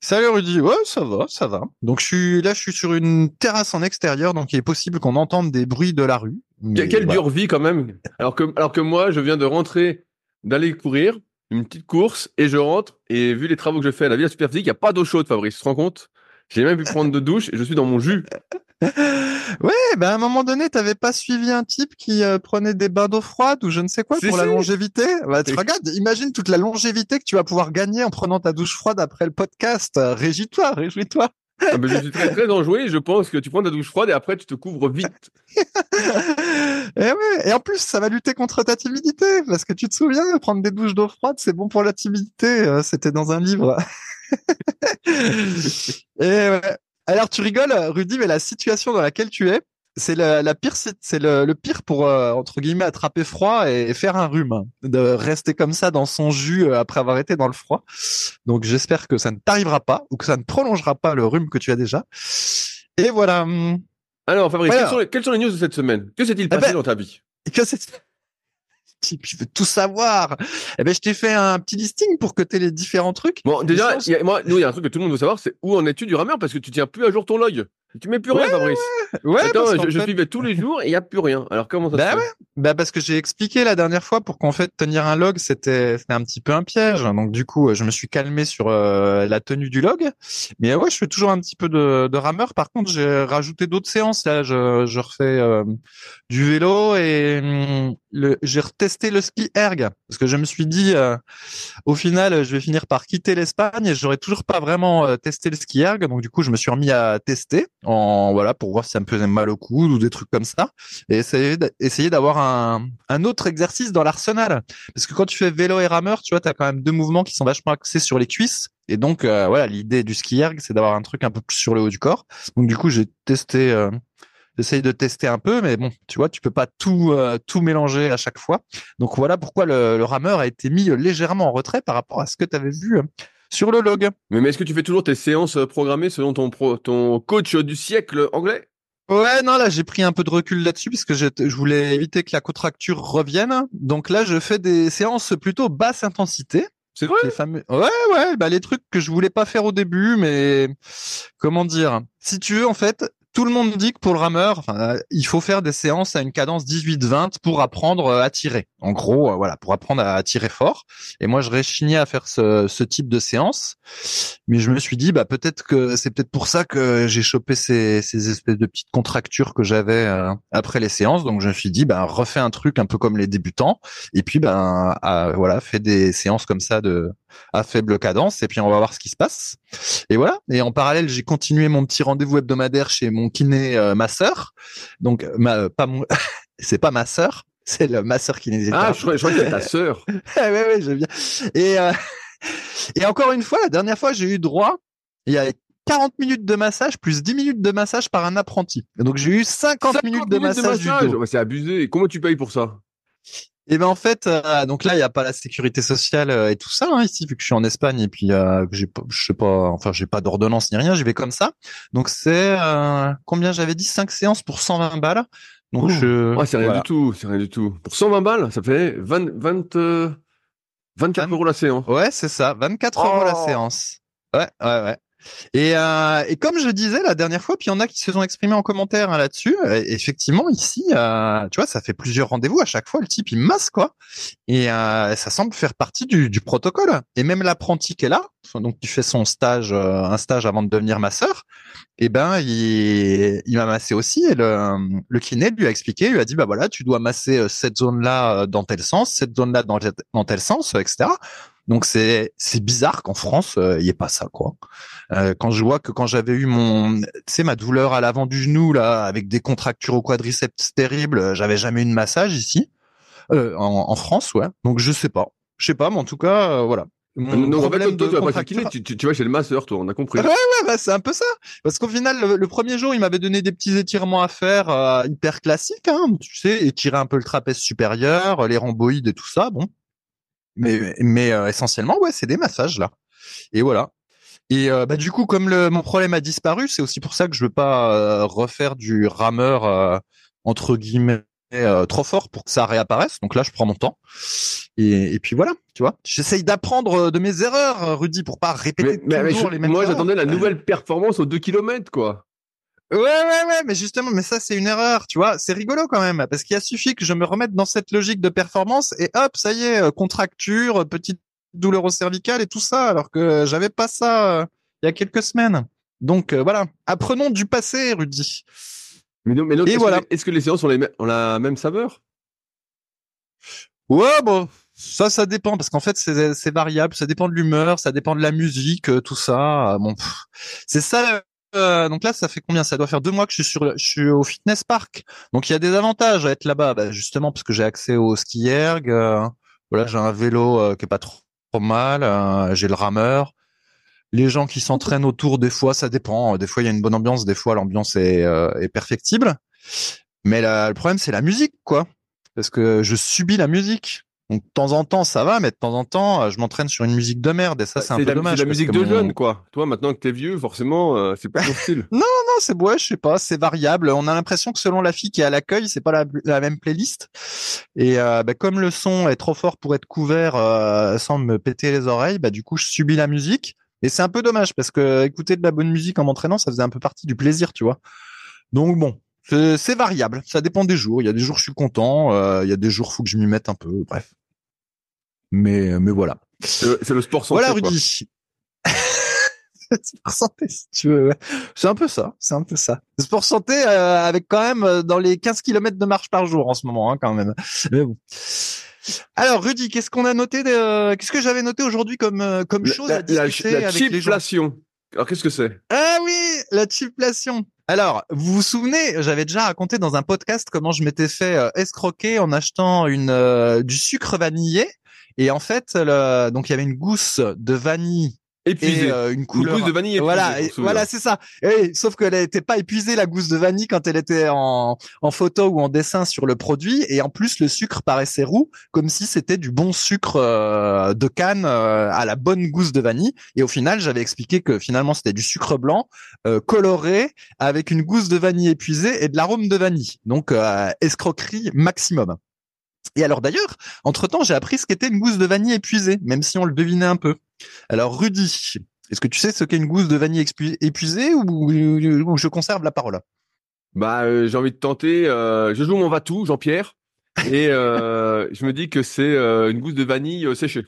Salut Rudy, ouais ça va, ça va. Donc je suis là, je suis sur une terrasse en extérieur, donc il est possible qu'on entende des bruits de la rue. Mais Quelle dure vie quand même. Alors que, alors que moi, je viens de rentrer, d'aller courir, une petite course, et je rentre, et vu les travaux que je fais à la Villa Superphysique, il n'y a pas d'eau chaude, Fabrice, tu te rends compte? J'ai même pu prendre de douche, et je suis dans mon jus. ouais, ben à un moment donné, t'avais pas suivi un type qui euh, prenait des bains d'eau froide ou je ne sais quoi pour la longévité? Bah, tu regardes, imagine toute la longévité que tu vas pouvoir gagner en prenant ta douche froide après le podcast. Régis-toi, réjouis-toi. Ah ben, je suis très très enjoué. Je pense que tu prends ta douche froide et après tu te couvres vite. et ouais. Et en plus, ça va lutter contre ta timidité parce que tu te souviens, prendre des douches d'eau froide, c'est bon pour la timidité. Euh, c'était dans un livre. et ouais. Alors tu rigoles, Rudy, mais la situation dans laquelle tu es, c'est la, pire, c'est le, pire pour euh, entre guillemets attraper froid et, faire un rhume, de rester comme ça dans son jus euh, après avoir été dans le froid. Donc j'espère que ça ne t'arrivera pas ou que ça ne prolongera pas le rhume que tu as déjà. Et voilà. Alors Fabrice, Quelles, sont les, news de cette semaine? Que s'est-il eh passé ben, dans ta vie? Que c'est je veux tout savoir. Eh ben, je t'ai fait un petit listing pour que tu aies les différents trucs. Bon, déjà, moi, nous, il y a un truc que tout le monde veut savoir, c'est où en es-tu du rameur? Parce que tu tiens plus à jour ton log. Tu mets plus rien, Fabrice. Ouais, Attends, je, suivais tous les jours et il y a plus rien. Alors comment ça bah se ouais. Bah parce que j'ai expliqué la dernière fois pour qu'en fait tenir un log c'était c'était un petit peu un piège. Donc du coup, je me suis calmé sur euh, la tenue du log. Mais ouais, je fais toujours un petit peu de, de rameur. Par contre, j'ai rajouté d'autres séances là. Je, je refais euh, du vélo et hum, le, j'ai retesté le ski erg parce que je me suis dit euh, au final, je vais finir par quitter l'Espagne et j'aurais toujours pas vraiment testé le ski erg. Donc du coup, je me suis remis à tester en voilà pour voir si ça me faisait mal au coude ou des trucs comme ça. Et essayer d'avoir un, un autre exercice dans l'arsenal. Parce que quand tu fais vélo et rameur tu vois tu as quand même deux mouvements qui sont vachement axés sur les cuisses. Et donc euh, voilà l'idée du ski erg c'est d'avoir un truc un peu plus sur le haut du corps. Donc du coup j'ai testé euh, j'essaye de tester un peu mais bon tu vois tu peux pas tout euh, tout mélanger à chaque fois. Donc voilà pourquoi le, le rameur a été mis légèrement en retrait par rapport à ce que tu avais vu sur le log. Mais, est-ce que tu fais toujours tes séances euh, programmées selon ton, ton coach du siècle anglais? Ouais, non, là, j'ai pris un peu de recul là-dessus parce que je, je, voulais éviter que la contracture revienne. Donc là, je fais des séances plutôt basse intensité. C'est vrai? Les fameux... Ouais, ouais, bah les trucs que je voulais pas faire au début, mais comment dire? Si tu veux, en fait, tout le monde dit que pour le rameur, il faut faire des séances à une cadence 18-20 pour apprendre euh, à tirer. En gros, euh, voilà, pour apprendre à tirer fort. Et moi, je réchignais à faire ce, type de séance. Mais je me suis dit, bah peut-être que c'est peut-être pour ça que j'ai chopé ces, ces, espèces de petites contractures que j'avais euh, après les séances. Donc je me suis dit, bah refais un truc un peu comme les débutants. Et puis, ben voilà, fais des séances comme ça de à faible cadence. Et puis on va voir ce qui se passe. Et voilà. Et en parallèle, j'ai continué mon petit rendez-vous hebdomadaire chez mon kiné euh, ma sœur. Donc ma euh, pas mon c'est pas ma sœur, c'est le ma sœur kinésithérapeute. Ah, je crois, que c'était ta sœur. ouais ouais, j'aime bien. Et euh, et encore une fois, la dernière fois, j'ai eu droit il y a 40 minutes de massage plus 10 minutes de massage par un apprenti. Donc j'ai eu 50, minutes, de massage, C'est abusé. Comment tu payes pour ça? Et ben en fait, euh, donc là il y a pas la sécurité sociale euh, et tout ça hein, ici vu que je suis en Espagne et puis euh, que j'ai je sais pas, enfin j'ai pas d'ordonnance ni rien, j'y vais comme ça. Donc c'est combien j'avais dit? 5 séances pour 120 balles. Donc je. Ouais, c'est rien voilà. du tout, c'est rien du tout. Pour 120 balles, ça fait 20, 20, euh, 24 Vingt- euros la séance. Ouais, c'est ça. 24 euros la Oh. séance. Ouais, ouais, ouais. Et, euh, et comme je disais la dernière fois, puis il y en a qui se sont exprimés en commentaire hein, là-dessus. euh, effectivement, ici, euh, tu vois, ça fait plusieurs rendez-vous à chaque fois. Le type, il masse quoi. Et ça semble faire partie du, protocole. Et même l'apprenti qui est là, donc qui fait son stage, un stage avant de devenir masseur, eh ben, il, il m'a massé aussi. Et le, le kiné lui a expliqué, lui a dit, bah voilà, tu dois masser cette zone-là dans tel sens, cette zone-là dans, tel- sens, etc. Donc c'est c'est bizarre qu'en France euh, il y ait pas ça quoi. Euh, quand je vois que quand j'avais eu mon, tu sais ma douleur à l'avant du genou là avec des contractures au quadriceps terribles, euh, j'avais jamais eu de massage ici euh, en, en France ouais. Donc je sais pas, je sais pas mais en tout cas euh, voilà. Mon Donc en fait, toi, tu vas pas tu, tu, tu vas chez le masseur, toi, on a compris. Ouais, Ouais, bah, c'est un peu ça. Parce qu'au final, le, le premier jour, il m'avait donné des petits étirements à faire euh, hyper classiques, hein, tu sais, étirer un peu le trapèze supérieur, les rhomboïdes et tout ça, bon. Mais, mais euh, essentiellement, ouais, c'est des massages là. Et voilà. Et euh, bah du coup, comme le, mon problème a disparu, c'est aussi pour ça que je veux pas euh, refaire du rameur euh, entre guillemets euh, trop fort pour que ça réapparaisse. Donc là, je prends mon temps. Et, et puis voilà, tu vois. J'essaye d'apprendre de mes erreurs, Rudy, pour pas répéter Mais, toujours je- les mêmes moi, j'attendais la nouvelle performance aux 2 km, quoi. Ouais, ouais, ouais, mais justement, mais ça, c'est une erreur, tu vois. C'est rigolo quand même, parce qu'il a suffi que je me remette dans cette logique de performance et hop, ça y est, euh, contracture, euh, petite douleur au cervical et tout ça, alors que j'avais pas ça euh, il y a quelques semaines. Donc euh, voilà, apprenons du passé, Rudy. Mais, donc- mais donc, Et est-ce voilà. est-ce que les séances ont, les, ont la même saveur? Ouais, bon, ça, ça dépend, parce qu'en fait, c'est variable, ça dépend de l'humeur, ça dépend de la musique, euh, tout ça. euh, Bon, c'est ça. Euh, donc là, ça fait combien? Ça doit faire deux mois que je suis sur, je suis au fitness park. Donc il y a des avantages à être là-bas, bah, justement parce que j'ai accès au ski erg. euh, voilà, j'ai un vélo euh, qui est pas trop, mal. j'ai le rameur. Les gens qui s'entraînent autour, des fois, ça dépend. Des fois, il y a une bonne ambiance, des fois, l'ambiance est, perfectible. Mais le problème, c'est la musique, quoi parce que je subis la musique. Donc de temps en temps ça va, mais de temps en temps euh, je m'entraîne sur une musique de merde et ça c'est un peu la, dommage. c'est la musique que de mon- jeune, quoi. Toi, maintenant que t'es vieux, forcément, euh, c'est pas ton style. Non, c'est ouais, je sais pas, c'est variable. On a l'impression que selon la fille qui est à l'accueil, c'est pas la, la même playlist. Et euh, bah, comme le son est trop fort pour être couvert euh, sans me péter les oreilles, bah du coup je subis la musique. Et c'est un peu dommage parce que écouter de la bonne musique en m'entraînant, ça faisait un peu partie du plaisir, tu vois. Donc bon, c'est c'est variable. Ça dépend des jours. Il y a des jours je suis content, euh, il y a des jours faut que je m'y mette un peu. Bref. Mais mais voilà. C'est le- sport santé, Voilà. Rudy. sport santé si tu veux. C'est un peu ça, c'est un peu ça. Sport santé euh, avec quand même euh, dans les 15 km de marche par jour en ce moment hein, quand même. Mais bon. Alors Rudy, qu'est-ce qu'on a noté de... euh, qu'est-ce que j'avais noté aujourd'hui comme euh, comme La, chose la, à la, discuter la avec les gens? Alors, qu'est-ce que c'est? Ah oui, la chipflation. Alors, vous vous souvenez, j'avais déjà raconté dans un podcast comment je m'étais fait euh, escroquer en achetant une euh, du sucre vanillé et en fait, le, donc il y avait une gousse de vanille Épuisé. et euh, une couleur. gousse de vanille épuisée, Voilà, et- voilà, c'est ça. Et, sauf qu'elle n'était pas épuisée la gousse de vanille quand elle était en, en photo ou en dessin sur le produit, et en plus le sucre paraissait roux, comme si c'était du bon sucre euh, de canne euh, à la bonne gousse de vanille. Et au final, j'avais expliqué que finalement c'était du sucre blanc coloré avec une gousse de vanille épuisée et de l'arôme de vanille. Donc escroquerie maximum. Et alors d'ailleurs, entre-temps, j'ai appris ce qu'était une gousse de vanille épuisée, même si on le devinait un peu. Alors Rudy, est-ce que tu sais ce qu'est une gousse de vanille épuisée ou, ou- ou je conserve la parole? Bah, euh, j'ai envie de tenter. euh, je joue mon Vatou, Jean-Pierre, et euh, je me dis que c'est une gousse de vanille séchée.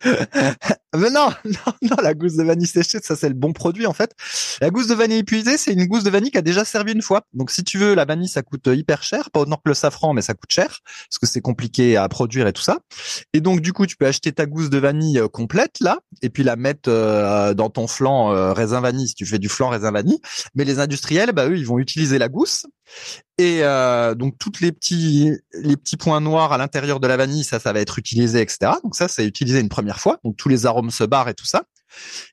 Mais non, non, non, la gousse de vanille séchée, ça c'est le bon produit en fait. La gousse de vanille épuisée, c'est une gousse de vanille qui a déjà servi une fois. Donc si tu veux, la vanille ça coûte hyper cher, pas autant que le safran, mais ça coûte cher parce que c'est compliqué à produire et tout ça. Et donc du coup, tu peux acheter ta gousse de vanille euh, complète là, et puis la mettre euh, dans ton flan euh, raisin vanille si tu fais du flan raisin vanille. Mais les industriels, bah eux, ils vont utiliser la gousse. Et euh, donc toutes les petits les petits points noirs à l'intérieur de la vanille, ça, ça va être utilisé, etc. Donc ça, c'est utilisé une première fois. Donc tous les arômes se barrent et tout ça.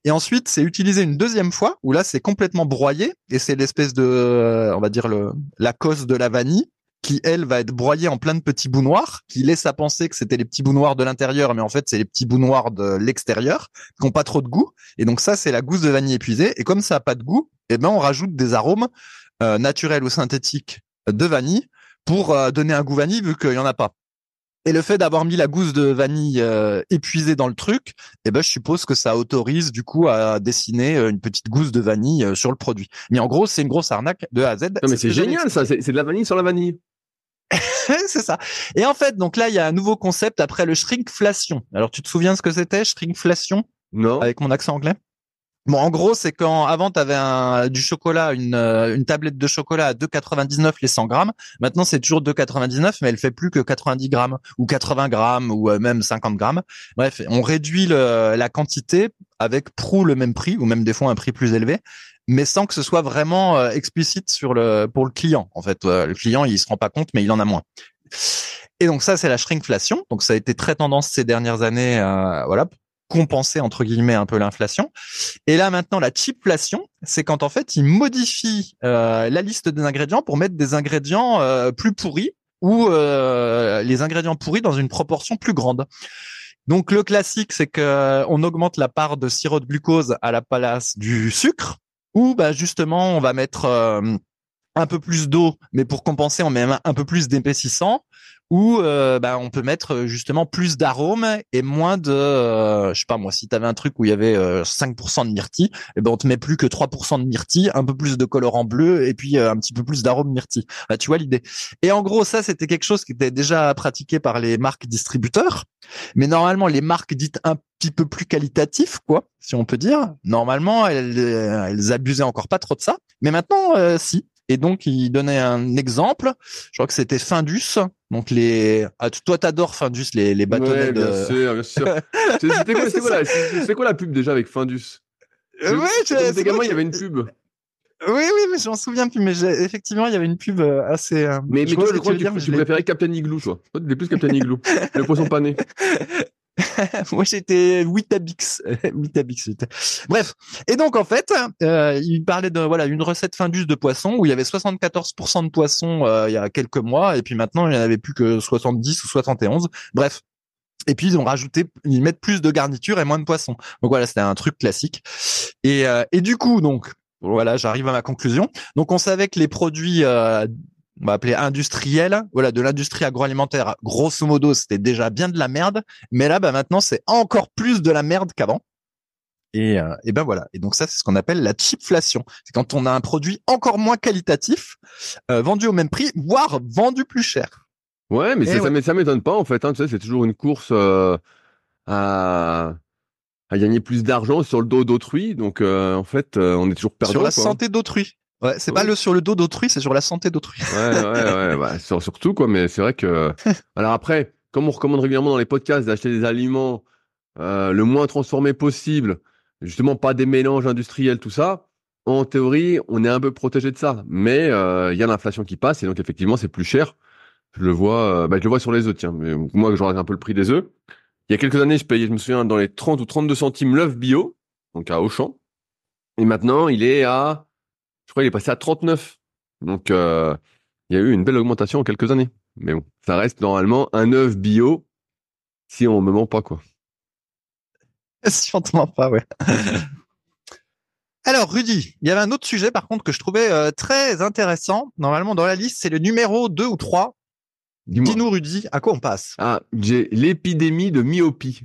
Et ensuite, c'est utilisé une deuxième fois où là, c'est complètement broyé et c'est l'espèce de, euh, on va dire le la cause de la vanille qui elle va être broyée en plein de petits bouts noirs, qui laisse à penser que c'était les petits bouts noirs de l'intérieur, mais en fait c'est les petits bouts noirs de l'extérieur qui ont pas trop de goût. Et donc ça, c'est la gousse de vanille épuisée. Et comme ça a pas de goût, eh ben on rajoute des arômes euh, naturels ou synthétiques de vanille pour euh, donner un goût vanille vu qu'il y en a pas. Et le fait d'avoir mis la gousse de vanille euh, épuisée dans le truc, eh ben je suppose que ça autorise du coup à dessiner une petite gousse de vanille sur le produit. Mais en gros, c'est une grosse arnaque de A à Z. Non mais c'est génial ça, c'est de la vanille sur la vanille. c'est ça. Et en fait, donc là, il y a un nouveau concept après le shrinkflation. Alors, tu te souviens ce que c'était, shrinkflation? Non. Avec mon accent anglais? Bon, en gros, c'est quand avant tu avais du chocolat, une, euh, une tablette de chocolat à 2,99 les 100 grammes. Maintenant, c'est toujours 2,99, mais elle fait plus que 90 grammes ou 80 grammes ou euh, même 50 grammes. Bref, on réduit la quantité avec prou le même prix ou même des fois un prix plus élevé, mais sans que ce soit vraiment euh, explicite sur le pour le client. En fait, le client il se rend pas compte, mais il en a moins. Et donc ça, c'est la shrinkflation. Donc ça a été très tendance ces dernières années, voilà, compenser entre guillemets un peu l'inflation. Et là maintenant la cheapflation, c'est quand en fait ils modifient euh, la liste des ingrédients pour mettre des ingrédients euh, plus pourris ou euh, les ingrédients pourris dans une proportion plus grande. Donc le classique c'est que on augmente la part de sirop de glucose à la place du sucre ou bah justement on va mettre un peu plus d'eau mais pour compenser on met un peu plus d'épaississant où euh, bah, on peut mettre euh, justement plus d'arômes et moins de, euh, je sais pas moi, si tu avais un truc où il y avait 5% de myrtille, et eh ben on te met plus que 3% de myrtille, un peu plus de colorant bleu et puis un petit peu plus d'arômes myrtille. Bah, tu vois l'idée. Et en gros, ça c'était quelque chose qui était déjà pratiqué par les marques distributeurs, mais normalement les marques dites un petit peu plus qualitatives, quoi, si on peut dire. Normalement, elles, elles abusaient encore pas trop de ça, mais maintenant, si. Et donc, il donnait un exemple. Je crois que c'était Findus. Donc les, ah, toi t'adores Findus, les les bâtonnets ouais, bien sûr, bien sûr. C'était quoi, c'est quoi, la, quoi la pub déjà avec Findus? Euh, Ouais, c'est il y avait une pub. Oui, oui, mais je m'en souviens plus. Mais effectivement, il y avait une pub euh, assez. Euh, mais, mais toi, je crois que, tu, tu préférais Captain Igloo, toi. Toi, tu plus Captain Igloo, le poisson pané. Moi, j'étais Witabix. Witabix. Bref. Et donc, en fait, euh, il parlait de voilà une recette Findus de poisson où il y avait 74% de poisson euh, il y a quelques mois et puis maintenant il n'y en avait plus que 70 ou 71. Bref. Et puis ils ont rajouté, ils mettent plus de garniture et moins de poisson. Donc voilà, c'était un truc classique. Et, euh, et du coup, donc voilà, j'arrive à ma conclusion. Donc on savait que les produits euh, on va appeler industriel, voilà, de l'industrie agroalimentaire, grosso modo, c'était déjà bien de la merde, mais là, bah, maintenant, c'est encore plus de la merde qu'avant. Et, euh, et ben voilà. Et donc ça, c'est ce qu'on appelle la cheapflation. C'est quand on a un produit encore moins qualitatif, euh, vendu au même prix, voire vendu plus cher. Ouais, mais ça, ça m'étonne pas en fait. Hein, tu sais, c'est toujours une course euh, à, à gagner plus d'argent sur le dos d'autrui. Donc en fait, on est toujours perdu. Sur la santé d'autrui. Ouais, c'est pas le sur le dos d'autrui, c'est sur la santé d'autrui. Ouais, ouais, ouais, bah, surtout quoi. Mais c'est vrai que. Alors après, comme on recommande régulièrement dans les podcasts d'acheter des aliments euh, le moins transformés possible, justement pas des mélanges industriels, tout ça. En théorie, on est un peu protégé de ça, mais euh, il y a l'inflation qui passe et donc effectivement c'est plus cher. Je le vois, euh, bah, je le vois sur les œufs. Tiens, mais moi je regarde un peu le prix des œufs. Il y a quelques années, je payais, je me souviens, dans les 30 ou 32 centimes l'œuf bio, donc à Auchan. Et maintenant, il est à je crois qu'il est passé à 39. Donc, euh, il y a eu une belle augmentation en quelques années. Mais bon, ça reste normalement un œuf bio si on me ment pas, quoi. si on te ment pas, ouais. Alors, Rudy, il y avait un autre sujet, par contre, que je trouvais euh, très intéressant. Normalement, dans la liste, c'est le numéro 2 ou 3. Dis-nous, Rudy, à quoi on passe? Ah, j'ai l'épidémie de myopie.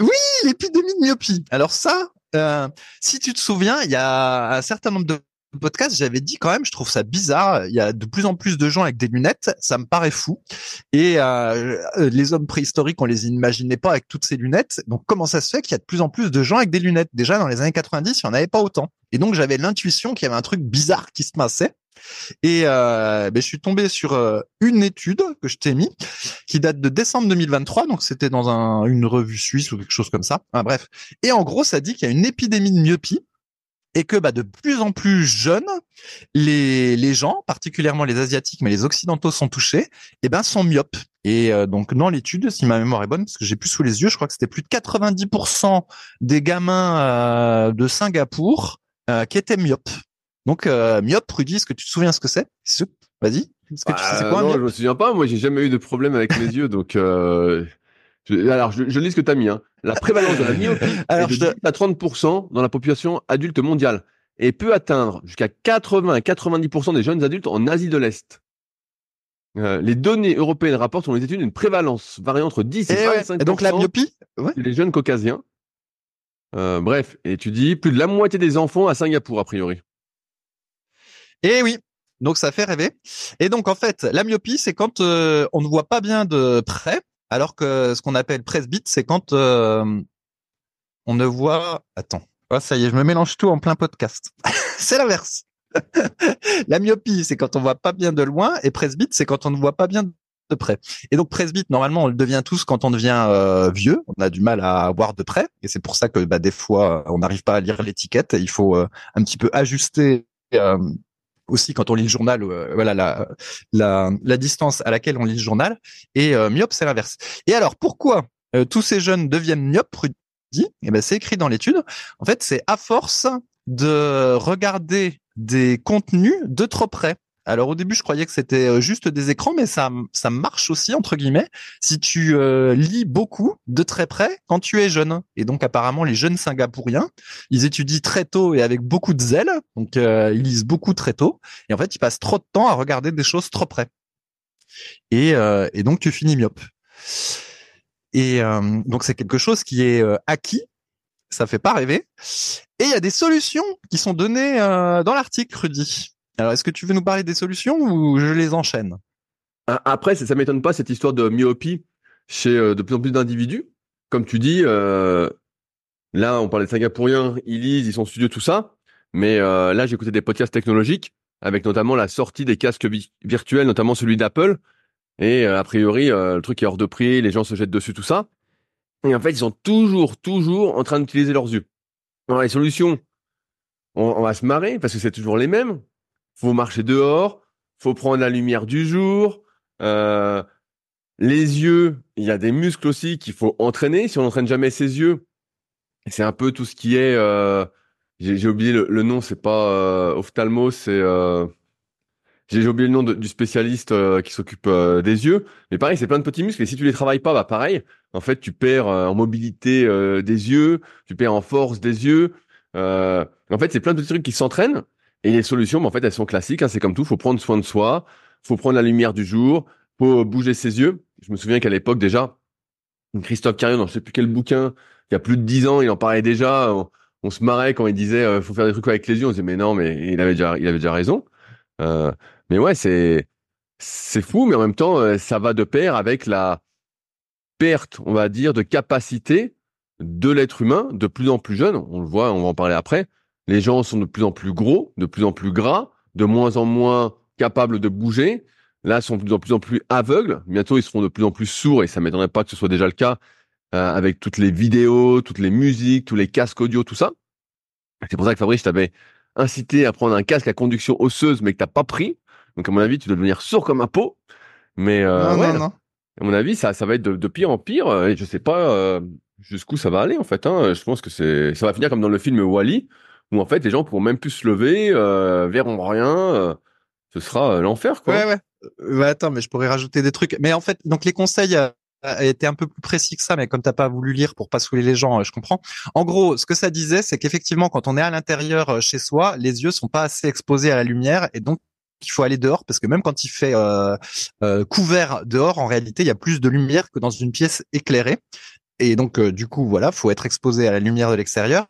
Oui, l'épidémie de myopie. Alors ça, euh, si tu te souviens, il y a un certain nombre de podcast, j'avais dit quand même, je trouve ça bizarre. Il y a de plus en plus de gens avec des lunettes, ça me paraît fou. Et euh, les hommes préhistoriques, on les imaginait pas avec toutes ces lunettes. Donc comment ça se fait qu'il y a de plus en plus de gens avec des lunettes? Déjà dans les années 90, il y en avait pas autant. Et donc j'avais l'intuition qu'il y avait un truc bizarre qui se passait. Et euh, ben, je suis tombé sur euh, une étude que je t'ai mis, qui date de décembre 2023, donc c'était dans un, une revue suisse ou quelque chose comme ça. bref. Et en gros, ça dit qu'il y a une épidémie de myopie et que bah, de plus en plus jeunes, les, les gens, particulièrement les asiatiques, mais les occidentaux sont touchés, et eh ben sont myopes. Et euh, donc dans l'étude, si ma mémoire est bonne, parce que j'ai plus sous les yeux, je crois que c'était plus de 90% des gamins euh, de Singapour euh, qui étaient myopes. Donc myope, Rudy, est-ce que tu te souviens ce que c'est? Vas-y. Est-ce que tu sais bah, quoi Non, je me souviens pas. Moi, j'ai jamais eu de problème avec mes yeux, donc alors, je, je lis ce que tu as mis. Hein. La prévalence de la myopie est de 10 à 30% dans la population adulte mondiale et peut atteindre jusqu'à 80 à 90% des jeunes adultes en Asie de l'Est. euh, les données européennes rapportent sur les études une prévalence variant entre 10 et, Et, ouais. 25 Et donc la myopie, ouais. les jeunes caucasiens. Euh, bref, et tu dis plus de la moitié des enfants à Singapour, a priori. Et oui. Donc ça fait rêver. Et donc en fait, la myopie, c'est quand euh, on ne voit pas bien de près, alors que ce qu'on appelle presbyte, c'est quand euh, on ne voit. Attends. Oh, ça y est, je me mélange tout en plein podcast. c'est l'inverse. la myopie, c'est quand on voit pas bien de loin, et presbyte, c'est quand on ne voit pas bien de près. Et donc presbyte, normalement, on le devient tous quand on devient euh, vieux. On a du mal à voir de près, et c'est pour ça que bah, des fois, on n'arrive pas à lire l'étiquette. Il faut euh, un petit peu ajuster. euh, aussi quand on lit le journal, euh, voilà la, la, distance à laquelle on lit le journal. Et euh, myope, c'est l'inverse. Et alors, pourquoi euh, tous ces jeunes deviennent myopes, Rudy? Eh ben, c'est écrit dans l'étude. En fait, c'est à force de regarder des contenus de trop près. Alors au début, je croyais que c'était euh, juste des écrans, mais ça, ça marche aussi entre guillemets si tu euh, lis beaucoup de très près quand tu es jeune. Et donc apparemment, les jeunes Singapouriens, ils étudient très tôt et avec beaucoup de zèle. Donc euh, ils lisent beaucoup très tôt. Et en fait, ils passent trop de temps à regarder des choses trop près. Et, donc tu finis myope. Et donc c'est quelque chose qui est acquis. Ça fait pas rêver. Et il y a des solutions qui sont données dans l'article, Rudy. Alors, est-ce que tu veux nous parler des solutions ou je les enchaîne? A- Après, ça, ça m'étonne pas cette histoire de myopie chez euh, de plus en plus d'individus. Comme tu dis, euh, là, on parlait de Singapouriens, ils lisent, ils sont studieux, tout ça. Mais euh, là, j'ai écouté des podcasts technologiques avec notamment la sortie des casques vi- virtuels, notamment celui d'Apple. Et a priori, le truc est hors de prix, les gens se jettent dessus, tout ça. Et en fait, ils sont toujours, toujours en train d'utiliser leurs yeux. Alors, les solutions, on, on va se marrer parce que c'est toujours les mêmes. Faut marcher dehors, faut prendre la lumière du jour. Euh, les yeux, il y a des muscles aussi qu'il faut entraîner. Si on n'entraîne jamais ses yeux, c'est un peu tout ce qui est. euh, j'ai oublié le, le nom, c'est pas euh, ophtalmo, c'est. euh, j'ai oublié le nom du spécialiste euh, qui s'occupe euh, des yeux. Mais pareil, c'est plein de petits muscles. Et si tu les travailles pas, bah pareil. En fait, tu perds en mobilité des yeux, tu perds en force des yeux. En fait, c'est plein de petits trucs qui s'entraînent. Et les solutions, bah, en fait, elles sont classiques. hein, c'est comme tout. Faut prendre soin de soi. Faut prendre la lumière du jour. Faut bouger ses yeux. Je me souviens qu'à l'époque déjà, Christophe Carion, dans je sais plus quel bouquin, il y a plus de dix ans, il en parlait déjà. On, se marrait quand il disait euh, faut faire des trucs avec les yeux. On disait mais non, mais il avait déjà, il avait déjà raison. Euh, mais ouais, c'est c'est fou, mais en même temps, euh, ça va de pair avec la perte, on va dire, de capacité de l'être humain de plus en plus jeune. On le voit, on va en parler après. Les gens sont de plus en plus gros, de plus en plus gras, de moins en moins capables de bouger. Là, sont de plus en plus aveugles. Bientôt, ils seront de plus en plus sourds et ça m'étonnerait pas que ce soit déjà le cas euh, avec toutes les vidéos, toutes les musiques, tous les casques audio, tout ça. C'est pour ça que Fabrice t'avait incité à prendre un casque à conduction osseuse, mais que t'as pas pris. Donc, à mon avis, tu dois devenir sourd comme un pot. Mais euh, Non, ouais, non, non. à mon avis, ça, ça va être de, de pire en pire. euh, Et je sais pas euh, jusqu'où ça va aller en fait. Hein. Je pense que c'est, ça va finir comme dans le film Wally, où en fait les gens pourront même plus se lever, euh, verront rien. euh, ce sera euh, l'enfer quoi. Ouais, ouais. Euh, ouais, attends, mais je pourrais rajouter des trucs. Mais en fait, donc les conseils étaient un peu plus précis que ça, mais comme t'as pas voulu lire pour pas saouler les gens, je comprends. En gros, ce que ça disait, c'est qu'effectivement, quand on est à l'intérieur chez soi, les yeux sont pas assez exposés à la lumière, et donc il faut aller dehors parce que même quand il fait couvert dehors, en réalité, il y a plus de lumière que dans une pièce éclairée. Et donc, du coup, voilà, faut être exposé à la lumière de l'extérieur.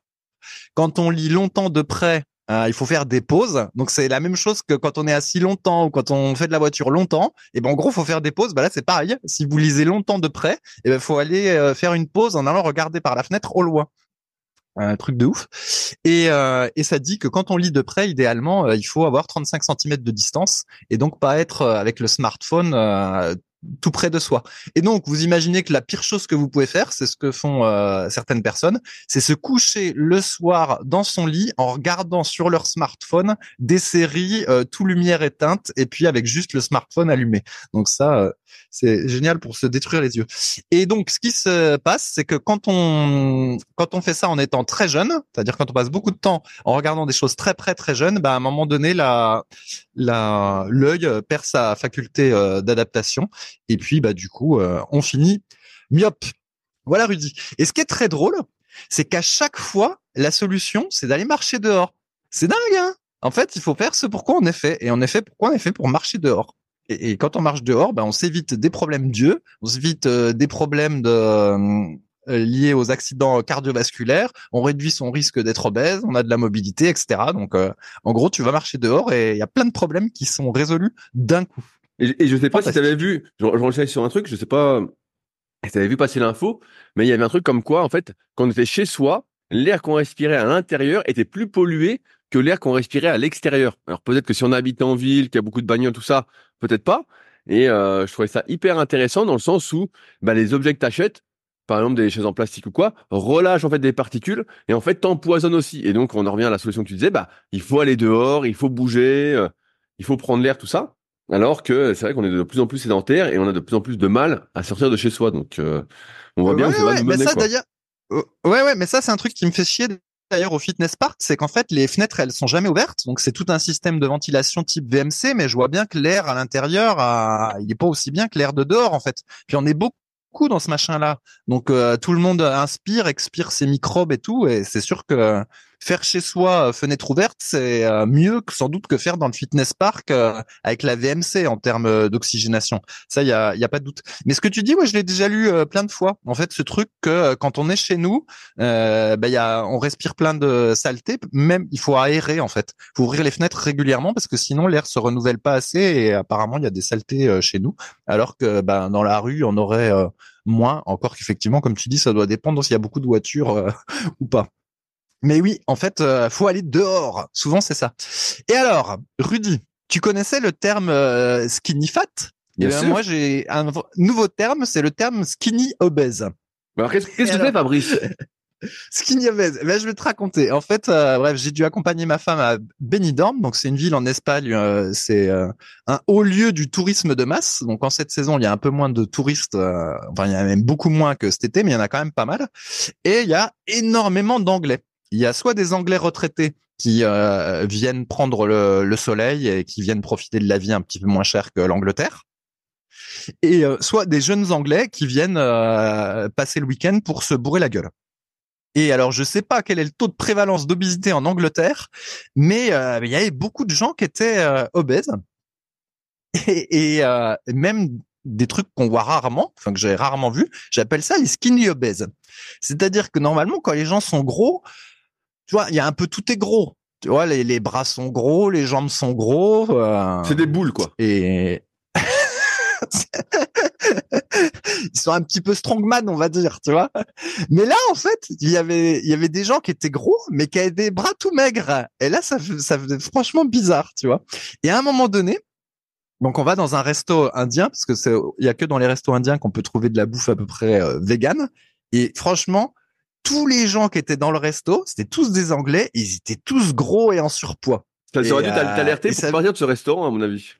Quand on lit longtemps de près, euh, il faut faire des pauses. Donc c'est la même chose que quand on est assis longtemps ou quand on fait de la voiture longtemps. Et ben en gros, faut faire des pauses. Bah là, c'est pareil. Si vous lisez longtemps de près, et ben faut aller euh, faire une pause en allant regarder par la fenêtre au loin. Un truc de ouf. Et, euh, et ça dit que quand on lit de près, idéalement, il faut avoir 35 cm de distance et donc pas être avec le smartphone tout près de soi. Et donc, vous imaginez que la pire chose que vous pouvez faire, c'est ce que font euh, certaines personnes, c'est se coucher le soir dans son lit en regardant sur leur smartphone des séries euh, tout lumière éteinte et puis avec juste le smartphone allumé. Donc ça, euh, c'est génial pour se détruire les yeux. Et donc, ce qui se passe, c'est que quand on quand on fait ça en étant très jeune, c'est-à-dire quand on passe beaucoup de temps en regardant des choses très près très jeunes, bah à un moment donné, la la l'œil perd sa faculté euh, d'adaptation et puis bah du coup, euh, on finit myope. Voilà Rudy. Et ce qui est très drôle, c'est qu'à chaque fois, la solution, c'est d'aller marcher dehors. C'est dingue, hein? En fait, il faut faire ce pourquoi on est fait. Et en effet, pourquoi on est fait? Pour marcher dehors. Et, quand on marche dehors, ben on s'évite des problèmes d'yeux, on s'évite des problèmes de liés aux accidents cardiovasculaires, on réduit son risque d'être obèse, on a de la mobilité, etc. Donc, en gros, tu vas marcher dehors et il y a plein de problèmes qui sont résolus d'un coup. Et, je sais pas si tu avais vu, je, je sur un truc, je sais pas si tu avais vu passer l'info, mais il y avait un truc comme quoi, en fait, quand on était chez soi, l'air qu'on respirait à l'intérieur était plus pollué que l'air qu'on respirait à l'extérieur. Alors peut-être que si on habite en ville, qu'il y a beaucoup de bagnoles, tout ça, peut-être pas. Et euh, je trouvais ça hyper intéressant dans le sens où bah, les objets que t'achètes, par exemple des chaises en plastique ou quoi, relâchent en fait des particules et en fait t'empoisonnent aussi. Et donc on en revient à la solution que tu disais, bah il faut aller dehors, il faut bouger, euh, il faut prendre l'air, tout ça. Alors que c'est vrai qu'on est de plus en plus sédentaire et on a de plus en plus de mal à sortir de chez soi. Donc euh, on voit bien que ça va nous mener. Ça, ouais ouais, mais ça c'est un truc qui me fait chier d'ailleurs au fitness park, c'est qu'en fait les fenêtres elles sont jamais ouvertes, donc c'est tout un système de ventilation type VMC, mais je vois bien que l'air à l'intérieur, il est pas aussi bien que l'air de dehors en fait. Puis on est beaucoup dans ce machin-là. Donc euh, tout le monde inspire, expire ses microbes et tout, et c'est sûr que faire chez soi euh, fenêtre ouverte, c'est euh, mieux que sans doute que faire dans le fitness park avec la VMC en termes d'oxygénation. Ça, il y a, y a pas de doute. Mais ce que tu dis, moi, je l'ai déjà lu plein de fois. En fait, ce truc que quand on est chez nous, euh, bah, y a, on respire plein de saleté. Même, il faut aérer en fait. Faut ouvrir les fenêtres régulièrement parce que sinon l'air se renouvelle pas assez et apparemment il y a des saletés chez nous. Alors que bah, dans la rue, on aurait moins. Encore qu'effectivement, comme tu dis, ça doit dépendre s'il y a beaucoup de voitures euh, ou pas. Mais oui, en fait, euh, faut aller dehors. Souvent, c'est ça. Et alors, Rudy, tu connaissais le terme euh, skinny fat? Eh Bien sûr. Moi, j'ai un nouveau terme, c'est le terme skinny obèse. Alors, qu'est-ce que tu fais, Fabrice? Skinny obèse. Ben, je vais te raconter. En fait, euh, bref, j'ai dû accompagner ma femme à Benidorm. Donc, c'est une ville en Espagne. Euh, c'est euh, un haut lieu du tourisme de masse. Donc, en cette saison, il y a un peu moins de touristes. enfin, il y en a même beaucoup moins que cet été, mais il y en a quand même pas mal. Et il y a énormément d'anglais. Il y a soit des anglais retraités qui viennent prendre le, le, soleil et qui viennent profiter de la vie un petit peu moins chère que l'Angleterre. Et soit des jeunes anglais qui viennent passer le week-end pour se bourrer la gueule. Et alors, je sais pas quel est le taux de prévalence d'obésité en Angleterre, mais euh, il y avait beaucoup de gens qui étaient euh, obèses et, euh, même des trucs qu'on voit rarement, enfin que j'ai rarement vu. J'appelle ça les skinny obèses. C'est-à-dire que normalement, quand les gens sont gros, tu vois, il y a un peu tout est gros. Tu vois, les, les bras sont gros, les jambes sont gros. C'est des boules, quoi. Et ils sont un petit peu strongman, on va dire, tu vois. Mais là, en fait, il y avait, il y avait des gens qui étaient gros, mais qui avaient des bras tout maigres. Et là, ça, ça faisait franchement bizarre, tu vois. Et à un moment donné, donc on va dans un resto indien parce que c'est, il y a que dans les restos indiens qu'on peut trouver de la bouffe à peu près euh, vegan. Et franchement, tous les gens qui étaient dans le resto, c'était tous des Anglais, ils étaient tous gros et en surpoids. Ça aurait dû t'alerter pour partir de ce restaurant, à mon avis.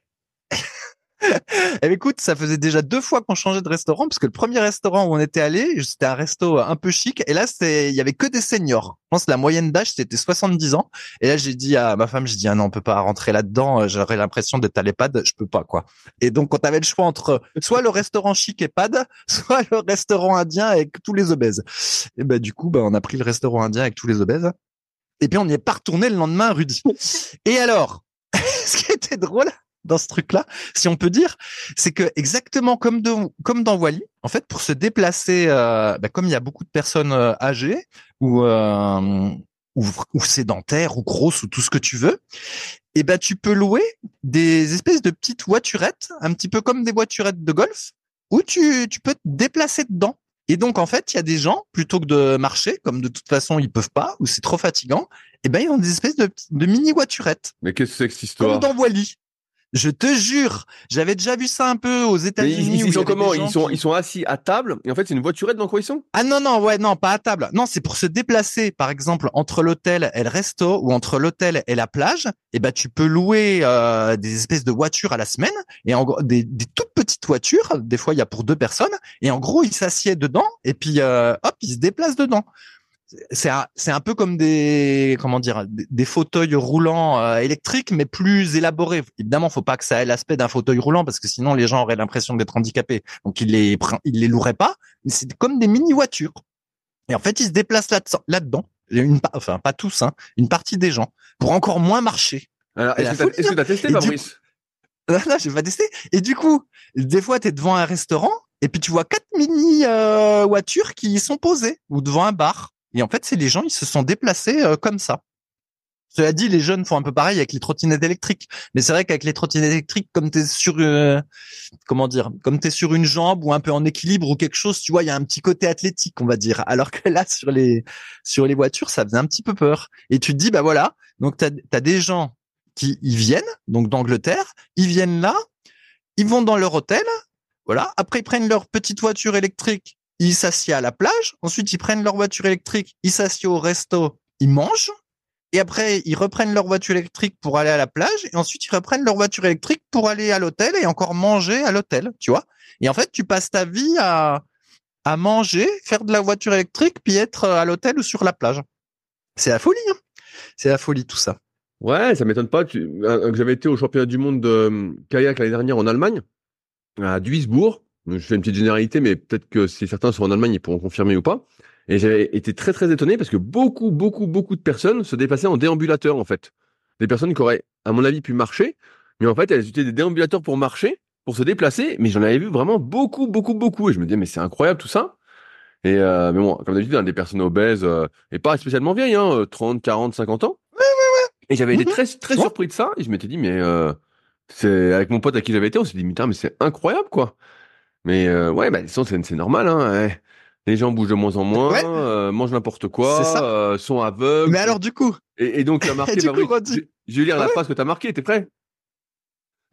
Eh écoute, ça faisait déjà deux fois qu'on changeait de restaurant parce que le premier restaurant où on était allé, c'était un resto un peu chic et là c'était il y avait que des seniors. Je pense que la moyenne d'âge c'était 70 ans et là j'ai dit à ma femme, je dis ah non, on peut pas rentrer là-dedans, j'aurais l'impression d'être à l'EHPAD, je peux pas quoi. Et donc on avait le choix entre soit le restaurant chic EHPAD, soit le restaurant indien avec tous les obèses. Et ben du coup, ben on a pris le restaurant indien avec tous les obèses. Et puis on n'y est pas retourné le lendemain, Rudy. Et alors, ce qui était drôle, dans ce truc-là, si on peut dire, c'est que exactement comme de, comme dans Wally, en fait, pour se déplacer, euh, bah, comme il y a beaucoup de personnes euh, âgées ou, euh, ou, ou sédentaires ou grosses ou tout ce que tu veux, et eh ben tu peux louer des espèces de petites voiturettes, un petit peu comme des voiturettes de golf, où tu, tu peux te déplacer dedans. Et donc en fait, il y a des gens plutôt que de marcher, comme de toute façon ils peuvent pas ou c'est trop fatigant, et eh ben ils ont des espèces de, de mini voiturettes. Mais qu'est-ce que c'est que cette histoire? Comme dans Wally. Je te jure, j'avais déjà vu ça un peu aux États-Unis. Ils, sont comment? Ils sont ils sont assis à table et en fait c'est une voiturette dans quoi ils sont? Ah non non ouais non pas à table. Non c'est pour se déplacer par exemple entre l'hôtel et le resto ou entre l'hôtel et la plage. Et eh ben tu peux louer euh, des espèces de voitures à la semaine et en gros des, des toutes petites voitures. Des fois il y a pour deux personnes et en gros ils s'assiedent dedans et puis euh, hop ils se déplacent dedans c'est un, c'est un peu comme des comment dire des, fauteuils roulants euh, électriques mais plus élaborés. Évidemment, faut pas que ça ait l'aspect d'un fauteuil roulant parce que sinon les gens auraient l'impression d'être handicapés. Donc ils les ils les loueraient pas. C'est comme des mini voitures. Et en fait, ils se déplacent là là-dedans. Une enfin pas tous hein, une partie des gens pour encore moins marcher. Alors est-ce que tu as testé Fabrice? non, j'ai pas testé. Et du coup, des fois, tu es devant un restaurant et puis tu vois quatre mini euh, voitures qui sont posées ou devant un bar. Et en fait, c'est les gens, ils se sont déplacés euh, comme ça. Cela dit, les jeunes font un peu pareil avec les trottinettes électriques. Mais c'est vrai qu'avec les trottinettes électriques, comme t'es sur, euh, comment dire, comme t'es sur une jambe ou un peu en équilibre ou quelque chose, tu vois, il y a un petit côté athlétique, on va dire. Alors que là, sur les, sur les voitures, ça faisait un petit peu peur. Et tu te dis, bah voilà, donc t'as as des gens qui viennent, donc d'Angleterre, ils viennent là, ils vont dans leur hôtel, voilà. Après, ils prennent leur petite voiture électrique, ils s'assiedent à la plage. Ensuite, ils prennent leur voiture électrique, ils s'assiedent au resto, ils mangent. Et après, ils reprennent leur voiture électrique pour aller à la plage. Et ensuite, ils reprennent leur voiture électrique pour aller à l'hôtel et encore manger à l'hôtel, tu vois. Et en fait, tu passes ta vie à, à manger, faire de la voiture électrique, puis être à l'hôtel ou sur la plage. C'est la folie, hein C'est la folie, tout ça. Ouais, ça m'étonne pas. Tu... J'avais été au championnat du monde de euh, kayak l'année dernière en Allemagne, à Duisbourg. Je fais une petite généralité, mais peut-être que si certains sont en Allemagne, ils pourront confirmer ou pas. Et j'avais été très très étonné parce que beaucoup, beaucoup, beaucoup de personnes se déplaçaient en déambulateur en fait. Des personnes qui auraient, à mon avis, pu marcher, mais en fait, elles utilisaient des déambulateurs pour marcher, pour se déplacer. Mais j'en avais vu vraiment beaucoup, beaucoup, beaucoup. Et je me disais, mais c'est incroyable tout ça. Et euh, mais bon, comme d'habitude, hein, des personnes obèses euh, et pas spécialement vieilles, hein, 30, 40, 50 ans. Ouais, ouais, ouais. Et j'avais été Mhm. très très surpris de ça. Et je m'étais dit, mais euh, c'est avec mon pote à qui j'avais été, on s'est dit, putain, mais c'est incroyable quoi. Mais euh, ouais, bah, c'est normal. Hein, ouais. Les gens bougent de moins en moins, Ouais. euh, mangent n'importe quoi, euh, sont aveugles. Mais alors, du coup, Et, et donc, tu as marqué, du coup, Fabrice, redis. je, je vais lire la Ouais. phrase que tu as marquée, t'es prêt?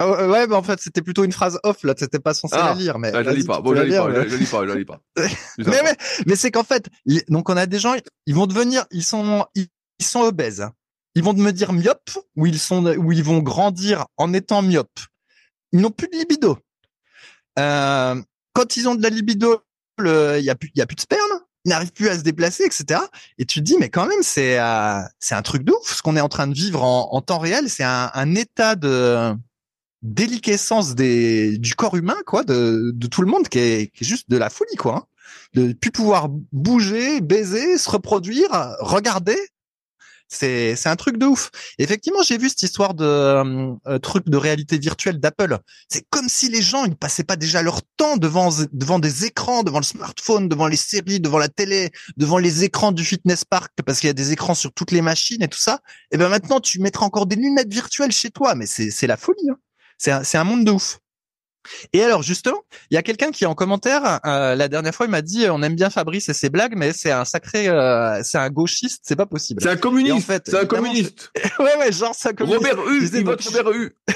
Euh, ouais, bah en fait, c'était plutôt une phrase off, là. T'étais pas censé Ah. la lire, mais. ah, Je la lis pas, bon, je la la lis pas, lire, je, je lis pas, je la lis pas. Mais, mais, mais c'est qu'en fait, les- donc on a des gens, ils vont devenir, ils sont, ils, sont obèses. Ils vont me dire myopes ou ils sont, ou ils vont grandir en étant myopes. Ils n'ont plus de libido. Euh, quand ils ont de la libido, il y a plus, de sperme. Ils n'arrivent plus à se déplacer, etc. Et tu te dis, mais quand même, c'est, euh, c'est un truc de ouf. Ce qu'on est en train de vivre en, temps réel, c'est un, état de déliquescence du corps humain, quoi, de, tout le monde, qui est, qui est juste de la folie, quoi. hein de plus pouvoir bouger, baiser, se reproduire, regarder. C'est c'est un truc de ouf. Effectivement, j'ai vu cette histoire de euh, euh, truc de réalité virtuelle d'Apple. C'est comme si les gens ils passaient pas déjà leur temps devant devant des écrans, devant le smartphone, devant les séries, devant la télé, devant les écrans du fitness park parce qu'il y a des écrans sur toutes les machines et tout ça. Et ben maintenant tu mettras encore des lunettes virtuelles chez toi, mais c'est c'est la folie. Hein. C'est un, un monde de ouf. Et alors justement, il y a quelqu'un qui en commentaire euh, la dernière fois il m'a dit on aime bien Fabrice et ses blagues mais c'est un sacré euh, c'est un gauchiste c'est pas possible. C'est un communiste, en fait, c'est un communiste. ouais ouais genre ça comme Robert U, il vote Robert U.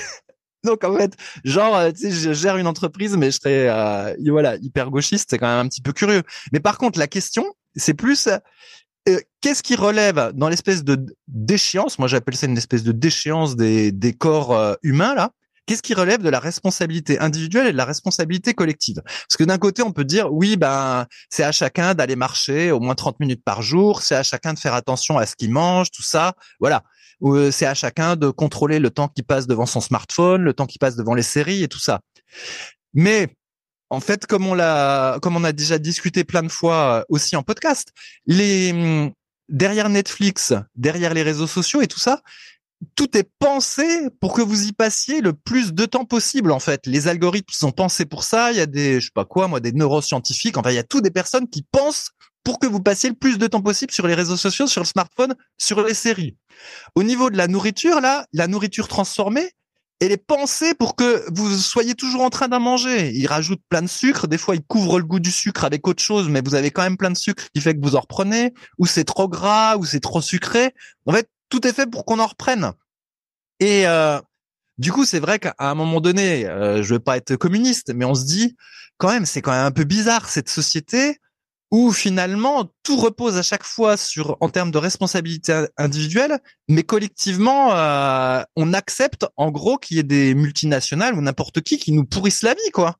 donc en fait genre euh, tu sais je gère une entreprise mais je serais euh, voilà hyper gauchiste c'est quand même un petit peu curieux. Mais par contre la question c'est plus euh, qu'est-ce qui relève dans l'espèce de déchéance moi j'appelle ça une espèce de déchéance des des corps euh, humains là Qu'est-ce qui relève de la responsabilité individuelle et de la responsabilité collective? Parce que d'un côté, on peut dire oui, ben c'est à chacun d'aller marcher au moins 30 minutes par jour, c'est à chacun de faire attention à ce qu'il mange, tout ça, voilà. Euh, c'est à chacun de contrôler le temps qu'il passe devant son smartphone, le temps qu'il passe devant les séries et tout ça. Mais en fait, comme on l'a, comme on a déjà discuté plein de fois euh, aussi en podcast, les hum, derrière Netflix, derrière les réseaux sociaux et tout ça, tout est pensé pour que vous y passiez le plus de temps possible en fait. Les algorithmes sont pensés pour ça. Il y a des, je sais pas quoi, moi, des neuroscientifiques. Enfin, il y a tout des personnes qui pensent pour que vous passiez le plus de temps possible sur les réseaux sociaux, sur le smartphone, sur les séries. Au niveau de la nourriture, là, la nourriture transformée, elle est pensée pour que vous soyez toujours en train d'en manger. Ils rajoutent plein de sucre. Des fois, ils couvrent le goût du sucre avec autre chose, mais vous avez quand même plein de sucre qui fait que vous en reprenez. Ou c'est trop gras, ou c'est trop sucré. En fait, tout est fait pour qu'on en reprenne. Et euh, du coup, c'est vrai qu'à un moment donné, euh, je veux pas être communiste, mais on se dit quand même, c'est quand même un peu bizarre cette société où finalement tout repose à chaque fois sur en termes de responsabilité individuelle, mais collectivement, euh, on accepte en gros qu'il y ait des multinationales ou n'importe qui qui nous pourrissent la vie, quoi.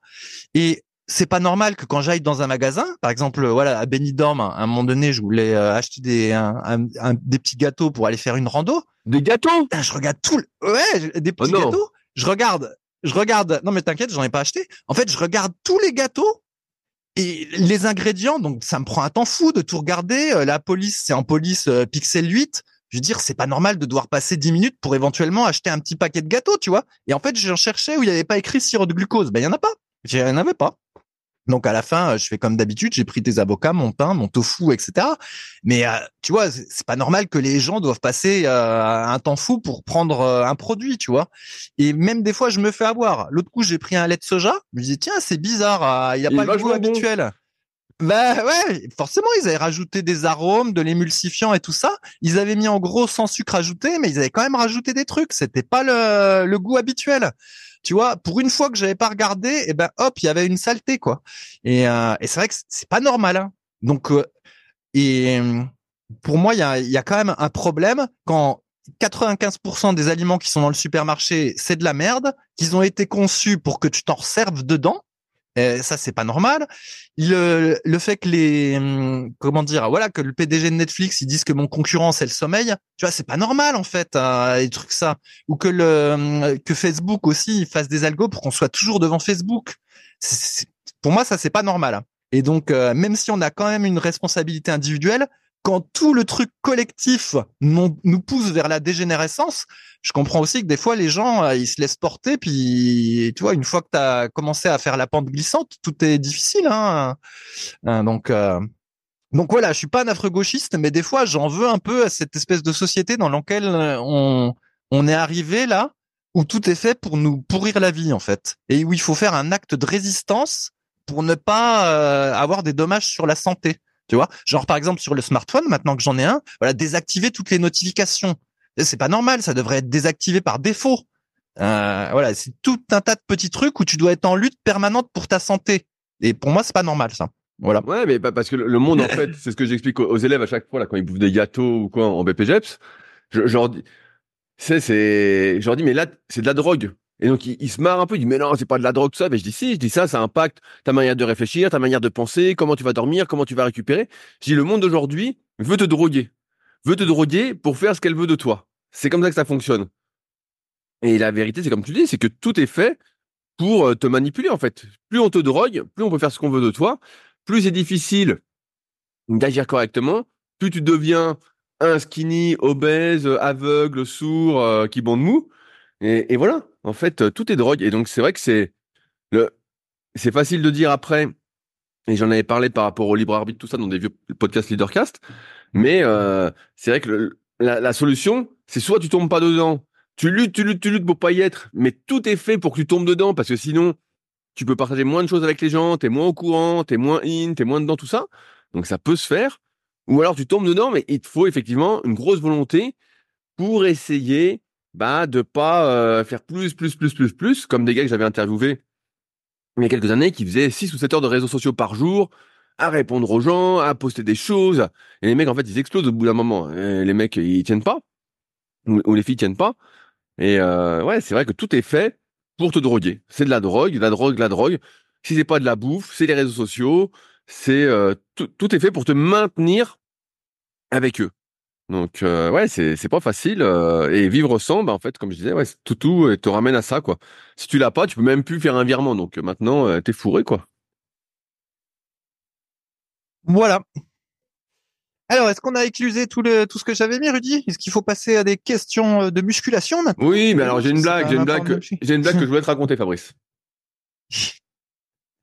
Et c'est pas normal que quand j'aille dans un magasin, par exemple, voilà, à Benidorm, à un moment donné, je voulais euh, acheter des un- un- un- des petits gâteaux pour aller faire une rando. Des gâteaux? Putain, je regarde tout le... ouais des petits Oh gâteaux je regarde je regarde non mais t'inquiète j'en ai pas acheté en fait je regarde tous les gâteaux et les ingrédients donc ça me prend un temps fou de tout regarder Euh, la police c'est en police euh, pixel 8 Je veux dire, c'est pas normal de devoir passer 10 minutes pour éventuellement acheter un petit paquet de gâteaux, tu vois. Et en fait, j'en cherchais où il n'y avait pas écrit sirop de glucose. Ben, il y en a pas. Il n'y en avait pas. Donc à la fin, je fais comme d'habitude, j'ai pris tes avocats, mon pain, mon tofu, etc. Mais euh, tu vois, c'est pas normal que les gens doivent passer euh, un temps fou pour prendre euh, un produit, tu vois. Et même des fois, je me fais avoir. L'autre coup, j'ai pris un lait de soja. Je me dis tiens, c'est bizarre, il n'y a pas le goût habituel. Bah ouais, forcément, ils avaient rajouté des arômes, de l'émulsifiant et tout ça. Ils avaient mis en gros sans sucre ajouté, mais ils avaient quand même rajouté des trucs. C'était pas le, le goût habituel tu vois, pour une fois que j'avais pas regardé, et eh ben hop, il y avait une saleté quoi. Et, euh, c'est vrai que c'est pas normal. Hein. Donc euh, et pour moi, il y a, y a quand même un problème quand 95% des aliments qui sont dans le supermarché, c'est de la merde, qu'ils ont été conçus pour que tu t'en serves dedans et ça, c'est pas normal. Le, le fait que les, comment dire, voilà, que le PDG de Netflix, ils disent que mon concurrent c'est le sommeil, tu vois, c'est pas normal en fait, hein, les trucs ça. Ou que le, que Facebook aussi, il fasse des algos pour qu'on soit toujours devant Facebook. pour moi, ça c'est pas normal. Et donc, euh, même si on a quand même une responsabilité individuelle, quand tout le truc collectif nous, pousse vers la dégénérescence, je comprends aussi que des fois les gens euh, ils se laissent porter puis tu vois une fois que tu as commencé à faire la pente glissante, tout est difficile hein. hein donc euh, donc voilà, je suis pas un affreux gauchiste mais des fois j'en veux un peu à cette espèce de société dans laquelle euh, on on est arrivé là où tout est fait pour nous pourrir la vie en fait et où il faut faire un acte de résistance pour ne pas avoir des dommages sur la santé. Tu vois, genre par exemple sur le smartphone, maintenant que j'en ai un, voilà, désactiver toutes les notifications. C'est pas normal, ça devrait être désactivé par défaut. Euh, voilà, c'est tout un tas de petits trucs où tu dois être en lutte permanente pour ta santé. Et pour moi, c'est pas normal ça. Voilà. Ouais, mais parce que le monde en fait, c'est ce que j'explique aux élèves à chaque fois là quand ils bouffent des gâteaux ou quoi en BPGEPS. Je, je leur dis, c'est, c'est, je leur dis mais là c'est de la drogue. Et donc, il, se marre un peu, il dit, mais non, c'est pas de la drogue, ça. Mais je dis, si, je dis ça, ça impacte ta manière de réfléchir, ta manière de penser, comment tu vas dormir, comment tu vas récupérer. Je dis, le monde d'aujourd'hui veut te droguer. Veut te droguer pour faire ce qu'elle veut de toi. C'est comme ça que ça fonctionne. Et la vérité, c'est comme tu dis, c'est que tout est fait pour euh, te manipuler, en fait. Plus on te drogue, plus on peut faire ce qu'on veut de toi, plus c'est difficile d'agir correctement, plus tu deviens un skinny, obèse, aveugle, sourd, euh, qui bande mou. Et, voilà, en fait, euh, tout est drogue. Et donc, c'est vrai que c'est le, c'est facile de dire après. Et j'en avais parlé par rapport au libre arbitre, tout ça, dans des vieux podcasts Leadercast. Mais euh, c'est vrai que la, solution, c'est soit tu tombes pas dedans, tu luttes, tu luttes, tu luttes pour pas y être, mais tout est fait pour que tu tombes dedans, parce que sinon, tu peux partager moins de choses avec les gens, t'es moins au courant, t'es moins in, t'es moins dedans, tout ça. Donc ça peut se faire. Ou alors tu tombes dedans, mais il te faut effectivement une grosse volonté pour essayer bah de pas euh, faire plus plus plus plus plus comme des gars que j'avais interviewés il y a quelques années qui faisaient 6 ou 7 heures de réseaux sociaux par jour à répondre aux gens, à poster des choses et les mecs en fait ils explosent au bout d'un moment. Et les mecs ils tiennent pas ou, les filles tiennent pas et euh, ouais, c'est vrai que tout est fait pour te droguer. C'est de la drogue, de la drogue, de la drogue. Si c'est pas de la bouffe, c'est les réseaux sociaux, c'est euh, tout, tout est fait pour te maintenir avec eux. Donc euh, ouais, c'est c'est pas facile euh, et vivre sans, bah en fait, comme je disais, ouais, tout tout te ramène à ça quoi. Si tu l'as pas, tu peux même plus faire un virement. Donc maintenant, euh, t'es fourré quoi. Voilà. Alors, est-ce qu'on a éclusé tout le tout ce que j'avais mis, Rudy? Est-ce qu'il faut passer à des questions de musculation maintenant? Oui, mais alors j'ai une blague, j'ai une blague, que, j'ai une blague que je voulais te raconter, Fabrice.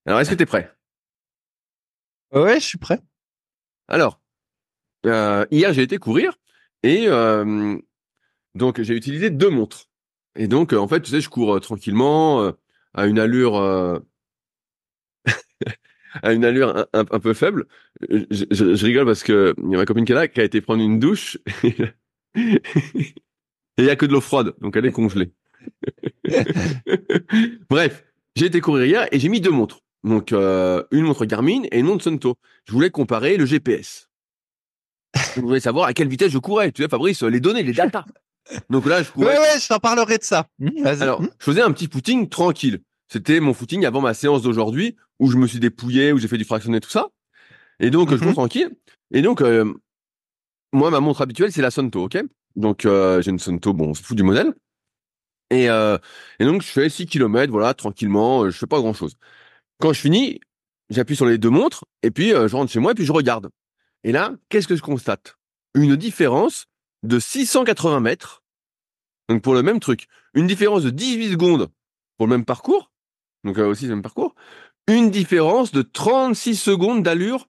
Alors, est-ce que t'es prêt? Ouais, je suis prêt. Alors, euh, hier, j'ai été courir et euh, donc j'ai utilisé deux montres. Et donc, euh, en fait, tu sais, je cours tranquillement à une allure à une allure un, peu faible. Je, rigole parce que il y a ma copine qui là qui a été prendre une douche et il y a que de l'eau froide, donc elle est congelée. Bref, j'ai été courir hier et j'ai mis deux montres. Donc une montre Garmin et une montre Sunto. Je voulais comparer le GPS. Je voulais savoir à quelle vitesse je courais. Tu sais, Fabrice, les données, les datas. Donc là, je courais. Ouais, ouais, je t'en parlerai de ça. Mmh, Alors, mmh. je faisais un petit footing tranquille. C'était mon footing avant ma séance d'aujourd'hui, où je me suis dépouillé, où j'ai fait du fractionné, tout ça. Et donc, je cours mmh. tranquille. Et donc, euh, moi, ma montre habituelle, c'est la Sunto, ok? Donc, euh, j'ai une Sunto, bon, on se fout du modèle. Et, euh, et donc, je fais 6 km, voilà, tranquillement, je fais pas grand-chose. Quand je finis, j'appuie sur les deux montres, et puis je rentre chez moi, et puis je regarde. Et là, qu'est-ce que je constate? Une différence de 680 mètres. Donc pour le même truc. Une différence de 18 secondes pour le même parcours. Donc euh, aussi le même parcours. Une différence de 36 secondes d'allure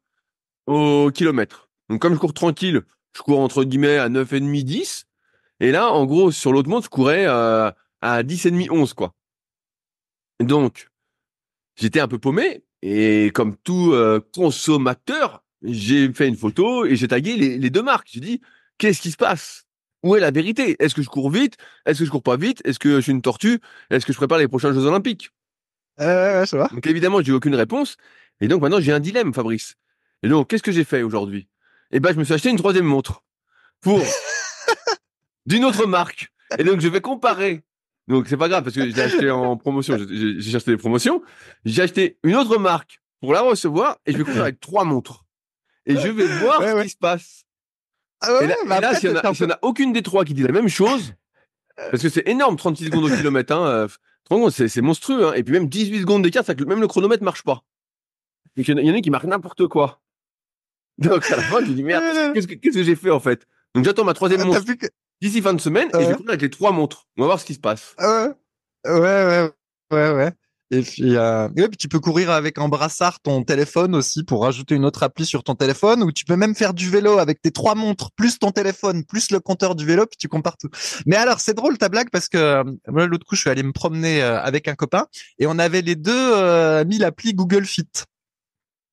au kilomètre. Donc comme je cours tranquille, je cours entre guillemets à 9,5, 10. Et là, en gros, sur l'autre montre, je courais euh, à 10,5, 11, quoi. Donc, j'étais un peu paumé. Et comme tout euh, consommateur, j'ai fait une photo et j'ai tagué les, les deux marques. J'ai dit, qu'est-ce qui se passe? Où est la vérité? Est-ce que je cours vite? Est-ce que je cours pas vite? Est-ce que je suis une tortue? Est-ce que je prépare les prochains Jeux Olympiques? Euh, ouais, ça va. Donc évidemment, j'ai eu aucune réponse. Et donc maintenant, j'ai un dilemme, Fabrice. Et donc, qu'est-ce que j'ai fait aujourd'hui? Eh ben, je me suis acheté une troisième montre pour d'une autre marque. Et donc, je vais comparer. Donc, c'est pas grave parce que j'ai acheté en promotion. J'ai acheté des promotions. J'ai acheté une autre marque pour la recevoir et je vais courir avec trois montres. Et je vais voir Ouais, ce ouais. qui se passe. Ah ouais, et là, et là, après, s'il y, en a- peu- a aucune des trois qui dit la même chose, parce que c'est énorme, 36 secondes au kilomètre, hein, euh, tu c'est monstrueux, hein, et puis même 18 secondes d'écart, que même le chronomètre marche pas. Il y en a- il y en a qui marquent n'importe quoi. Donc, à la fin, je me dis, merde, qu'est-ce que, j'ai fait, en fait? Donc, j'attends ma troisième Ah, montre d'ici fin de semaine, et je vais courir avec les trois montres. On va voir ce qui se passe. Ah Ouais, ouais, ouais, ouais, ouais. Et puis, euh... tu peux courir avec en brassard ton téléphone aussi pour rajouter une autre appli sur ton téléphone, ou tu peux même faire du vélo avec tes trois montres, plus ton téléphone, plus le compteur du vélo, puis tu compares tout. Mais alors, c'est drôle ta blague parce que euh, moi, l'autre coup, je suis allé me promener euh, avec un copain et on avait les deux euh, mis l'appli Google Fit.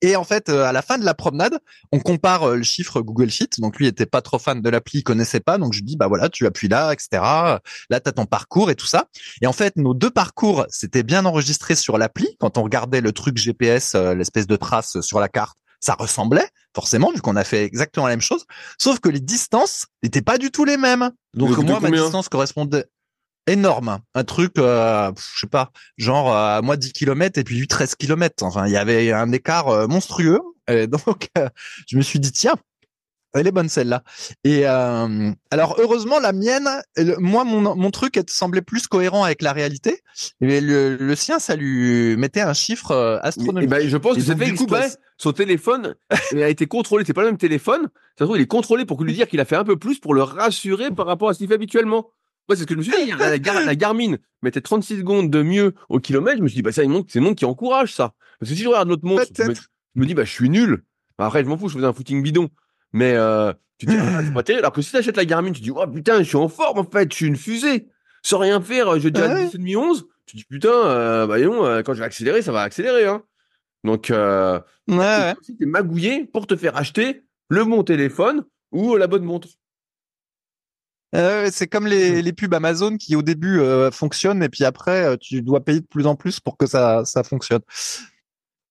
Et en fait, euh, à la fin de la promenade, on compare euh, le chiffre Google Fit. Donc lui était pas trop fan de l'appli, il connaissait pas. Donc je lui dis bah voilà, tu appuies là, etc. Là, t'as ton parcours et tout ça. Et en fait, nos deux parcours, c'était bien enregistré sur l'appli. Quand on regardait le truc GPS, euh, l'espèce de trace sur la carte, ça ressemblait forcément vu qu'on a fait exactement la même chose. Sauf que les distances n'étaient pas du tout les mêmes. Donc moi, ma distance correspondait énorme. Un truc, euh, je sais pas, genre euh, moi 10 km et puis lui 13 km. Enfin, il y avait un écart euh, monstrueux. Et donc, euh, je me suis dit, tiens, elle est bonne celle-là. Et euh, alors, heureusement, la mienne, le- moi, mon, mon truc elle semblait plus cohérent avec la réalité. Mais le, le sien, ça lui mettait un chiffre euh, Et astronomique. ben, je pense Et que c'est donc, fait du coup, bah, Son téléphone il a été contrôlé. C'est pas le même téléphone. Ça se trouve, il est contrôlé pour lui dire qu'il a fait un peu plus pour le rassurer par rapport à ce qu'il fait habituellement. Moi, c'est ce que je me suis dit. La, Gar- la Garmin mettait 36 secondes de mieux au kilomètre. Je me suis dit, bah, ça, il montre, c'est le monde qui encourage ça. Parce que si je regarde l'autre montre, je me, Peut-être. je me dis, bah, je suis nul. Après, je m'en fous, je faisais un footing bidon. Mais, euh, tu te dis, ah, c'est pas terrible. Alors que si t'achètes la Garmin, tu te dis, oh, putain, je suis en forme, en fait. Je suis une fusée. Sans rien faire, je dis à Ouais. 10 et demi, 11. Tu te dis, putain, euh, bah, non, euh, quand je vais accélérer, ça va accélérer, hein. Donc, euh, Ouais, t'es magouillé pour te faire acheter le bon téléphone ou la bonne montre. Euh, c'est comme les, les pubs Amazon qui au début euh, fonctionnent et puis après euh, tu dois payer de plus en plus pour que ça ça fonctionne.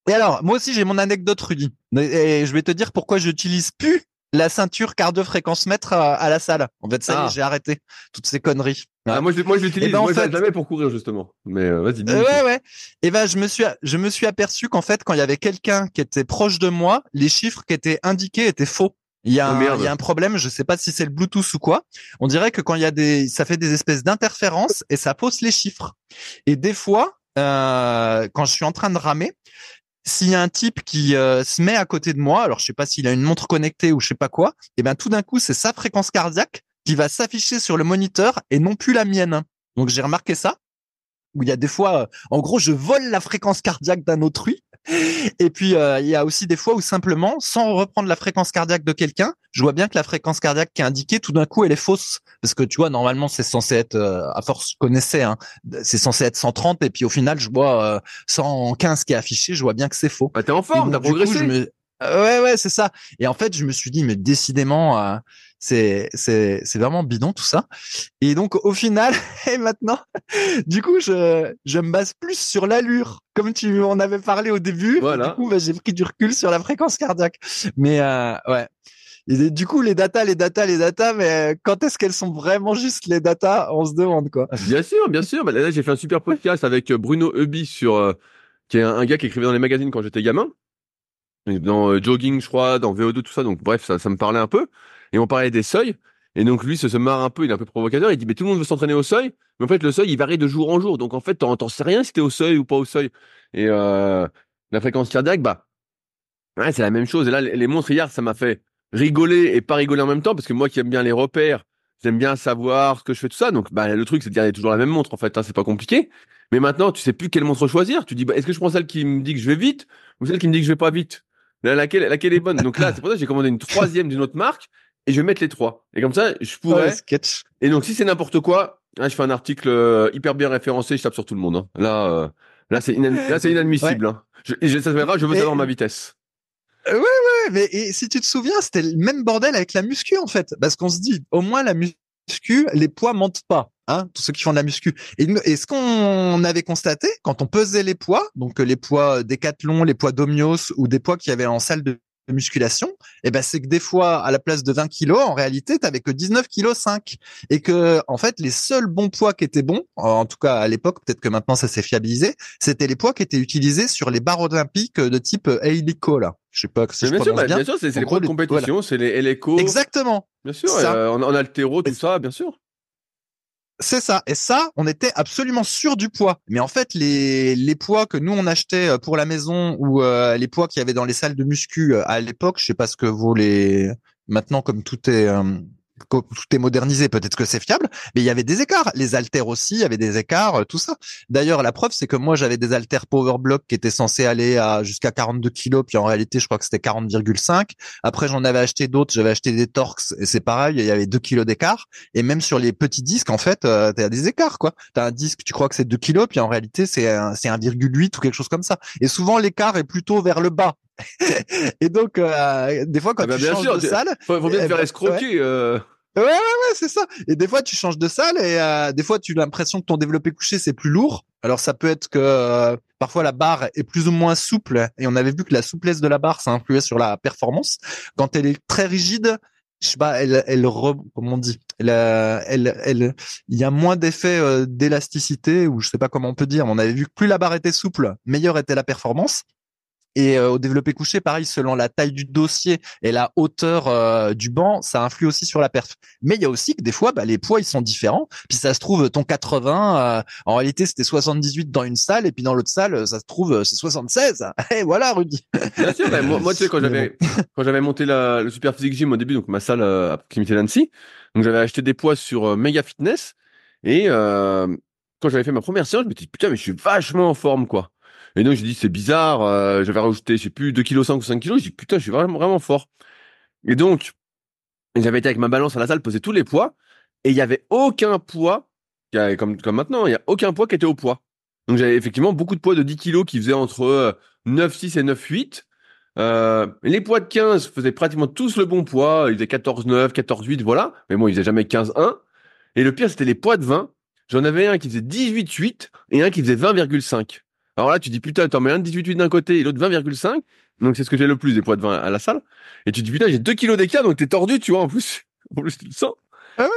Et alors moi aussi j'ai mon anecdote Rudy et je vais te dire pourquoi j'utilise plus la ceinture cardio-fréquence mètre à, à la salle. En fait ça Ah. j'ai arrêté toutes ces conneries. Ouais. Ah, moi, je, moi, je l'utilise. Eh ben, moi, fait- jamais pour courir, justement. Mais, euh, vas-y. Euh, ouais ouais. Et ben je me suis je me suis aperçu qu'en fait quand il y avait quelqu'un qui était proche de moi, les chiffres qui étaient indiqués étaient faux. Il y a, Oh, un, il y a un problème, je sais pas si c'est le Bluetooth ou quoi. On dirait que quand il y a des, ça fait des espèces d'interférences et ça fausse les chiffres. Et des fois, euh, quand je suis en train de ramer, s'il y a un type qui euh, se met à côté de moi, alors je sais pas s'il a une montre connectée ou je sais pas quoi, et ben tout d'un coup c'est sa fréquence cardiaque qui va s'afficher sur le moniteur et non plus la mienne. Donc j'ai remarqué ça. Où il y a des fois, euh, en gros, je vole la fréquence cardiaque d'un autrui. Et puis euh, il y a aussi des fois où simplement, sans reprendre la fréquence cardiaque de quelqu'un, je vois bien que la fréquence cardiaque qui est indiquée, tout d'un coup, elle est fausse. Parce que tu vois, normalement, c'est censé être, euh, à force, je connaissais, hein, c'est censé être 130, et puis au final, je vois euh, 115 qui est affiché, je vois bien que c'est faux. Bah, t'es en forme, t'as coup, progressé. je me- Ouais, ouais, c'est ça. Et en fait, je me suis dit, mais décidément, euh, c'est c'est c'est vraiment bidon tout ça. Et donc, au final, et maintenant, du coup, je je me base plus sur l'allure, comme tu en avais parlé au début. Voilà. Du coup, bah, j'ai pris du recul sur la fréquence cardiaque. Mais euh, ouais. Et du coup, les datas, les datas, les datas, mais quand est-ce qu'elles sont vraiment juste les datas On se demande quoi. Ah, Bien sûr, bien sûr. Bah, là, j'ai fait un super podcast avec euh, Bruno Eubi sur, euh, qui est un, un gars qui écrivait dans les magazines quand j'étais gamin. Dans euh, Jogging, je crois, dans VO2, tout ça. Donc, bref, ça, ça me parlait un peu. Et on parlait des seuils. Et donc, lui, se, se marre un peu, il est un peu provocateur. Il dit, mais tout le monde veut s'entraîner au seuil. Mais en fait, le seuil, il varie de jour en jour. Donc, en fait, t'en sais rien si t'es au seuil ou pas au seuil. Et euh, la fréquence cardiaque, bah, c'est la même chose. Et là, les les montres hier, ça m'a fait rigoler et pas rigoler en même temps. Parce que moi qui aime bien les repères, j'aime bien savoir ce que je fais tout ça. Donc, bah, le truc, c'est de garder toujours la même montre, en fait. Hein, c'est pas compliqué. Mais maintenant, tu sais plus quelle montre choisir. Tu dis, bah, est-ce que je prends celle qui me dit que je vais vite ou celle qui me dit que je vais pas vite? Laquelle, laquelle est bonne? Donc là, c'est pour ça que j'ai commandé une troisième d'une autre marque et je vais mettre les trois. Et comme ça, je pourrais. sketch. Et donc, si c'est n'importe quoi, là, je fais un article euh, hyper bien référencé, je tape sur tout le monde. Hein. Là, euh, là, c'est inadmissible. Hein. Je, et je, ça se verra, je veux savoir ma vitesse. Ouais, ouais, mais et si tu te souviens, c'était le même bordel avec la muscu en fait, parce qu'on se dit, au moins la muscu, les poids mentent pas. Hein, tous ceux qui font de la muscu. Et, et ce qu'on avait constaté quand on pesait les poids, donc les poids Décathlon, les poids Domios ou des poids qu'il y avait en salle de musculation, et eh ben c'est que des fois à la place de 20 kilos, en réalité, t'avais que 19 kilos 5 et que en fait les seuls bons poids qui étaient bons, en tout cas à l'époque, peut-être que maintenant ça s'est fiabilisé, c'était les poids qui étaient utilisés sur les barres olympiques de type hélico là. Je sais pas si je bien, sûr, bah, bien. bien sûr, c'est les poids de compétition, c'est les hélico. Exactement. Bien sûr, euh, en, en altéro, tout ça, bien sûr. C'est ça. Et ça, on était absolument sûr du poids. Mais en fait, les, les poids que nous, on achetait euh, pour la maison ou euh, les poids qu'il y avait dans les salles de muscu euh, à l'époque, je sais pas ce que vaut les... Maintenant, comme tout est tout est modernisé, peut-être que c'est fiable, mais il y avait des écarts. Les haltères aussi, il y avait des écarts, euh, tout ça. D'ailleurs, la preuve, c'est que moi, j'avais des haltères Power Block qui étaient censés aller à jusqu'à 42 kilos, puis en réalité, je crois que c'était 40,5. Après, j'en avais acheté d'autres, j'avais acheté des Torx, et c'est pareil, il y avait 2 kilos d'écart. Et même sur les petits disques, en fait, euh, t'as des écarts, quoi. T'as un disque, tu crois que c'est 2 kilos, puis en réalité, c'est c'est 1,8 ou quelque chose comme ça. Et souvent, l'écart est plutôt vers le bas. et donc, euh, des fois, quand ah bah tu changes de salle, faut, faut bien te eh faire ben, escroquer. Euh... Ouais, ouais, ouais, c'est ça. Et des fois, tu changes de salle et euh, des fois, tu as l'impression que ton développé couché, c'est plus lourd. Alors, ça peut être que euh, parfois la barre est plus ou moins souple. Et on avait vu que la souplesse de la barre, ça influait sur la performance. Quand elle est très rigide, je sais pas, elle, elle, comment on dit, elle, elle, elle, il y a moins d'effet euh, d'élasticité ou je sais pas comment on peut dire. on avait vu que plus la barre était souple, meilleure était la performance. Et euh, au développé couché, pareil, selon la taille du dossier et la hauteur euh, du banc, ça influe aussi sur la perf. Mais il y a aussi que des fois, bah, les poids ils sont différents. Puis ça se trouve ton 80, euh, en réalité c'était 78 dans une salle et puis dans l'autre salle, ça se trouve c'est 76. Et voilà, Rudy. Bien sûr. moi, moi, tu sais quand j'avais quand j'avais monté la, le Super Physique Gym au début, donc ma salle à proximité d'Annecy, donc j'avais acheté des poids sur Mega Fitness et quand j'avais fait ma première séance, je me dis putain mais je suis vachement en forme quoi. Et donc, j'ai dit, c'est bizarre, euh, j'avais rajouté, je sais plus, 2 kg 5 ou 5 kg. J'ai dit, putain, je suis vraiment, vraiment fort. Et donc, j'avais été avec ma balance à la salle, poser tous les poids, et il y avait aucun poids, comme, comme maintenant, il y a aucun poids qui était au poids. Donc, j'avais effectivement beaucoup de poids de 10 kg qui faisaient entre 9, euh, 6 et 9, 8. Euh, les poids de 15 faisaient pratiquement tous le bon poids. Ils faisaient 14, 9, 14, 8, voilà. Mais bon, ils faisaient jamais 15, 1. Et le pire, c'était les poids de 20. J'en avais un qui faisait 18, 8 et un qui faisait 20,5. Alors là, tu dis, putain, t'en mets un 18,8 d'un côté et l'autre 20,5. Donc, c'est ce que j'ai le plus des poids de vin à la salle. Et tu dis, putain, j'ai 2 kilos d'écart, donc t'es tordu, tu vois, en plus. En plus, tu le sens. Ah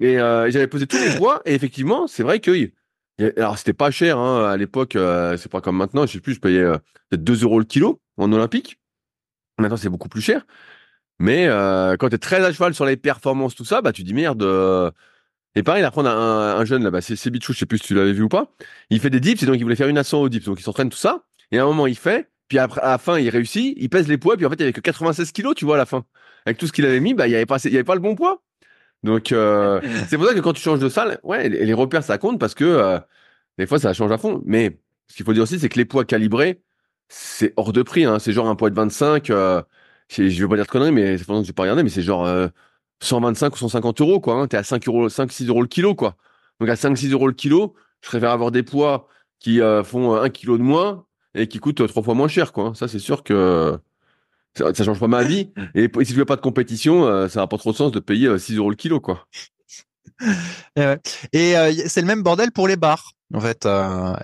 et, euh, j'avais posé tous les poids, et effectivement, c'est vrai que, alors, c'était pas cher, hein, à l'époque, euh, c'est pas comme maintenant, je sais plus, je payais euh, peut-être 2 euros le kilo en olympique. Maintenant, c'est beaucoup plus cher. Mais quand t'es très à cheval sur les performances, tout ça, bah, tu dis, merde, et pareil, là, prendre un, un jeune là-bas, c'est Bichou, je sais plus si tu l'avais vu ou pas. Il fait des dips, et donc il voulait faire une ascension au dips, donc il s'entraîne tout ça. Et à un moment, il fait, puis après, à la fin, il réussit, il pèse les poids, puis en fait, il avait que 96 kilos, tu vois, à la fin. Avec tout ce qu'il avait mis, bah, il y avait pas, il y avait pas le bon poids. Donc, euh, c'est pour ça que quand tu changes de salle, ouais, les, repères, ça compte parce que euh, des fois, ça change à fond. Mais ce qu'il faut dire aussi, c'est que les poids calibrés, c'est hors de prix. Hein. C'est genre un poids de 25. Euh, je vais pas dire de conneries, mais c'est pendant que j'ai pas regardé, mais c'est genre 125 ou 150 euros, quoi. Hein. T'es à 5 euros, 5, 6 euros le kilo, quoi. Donc à 5, 6 euros le kilo, je préfère avoir des poids qui euh, font 1 kilo de moins et qui coûtent trois fois moins cher, quoi. Hein. Ça, c'est sûr que ça, ça, change pas ma vie. Et, si tu veux pas de compétition, euh, ça n'a pas trop de sens de payer 6 euh, euros le kilo, quoi. Et, c'est le même bordel pour les bars. En fait,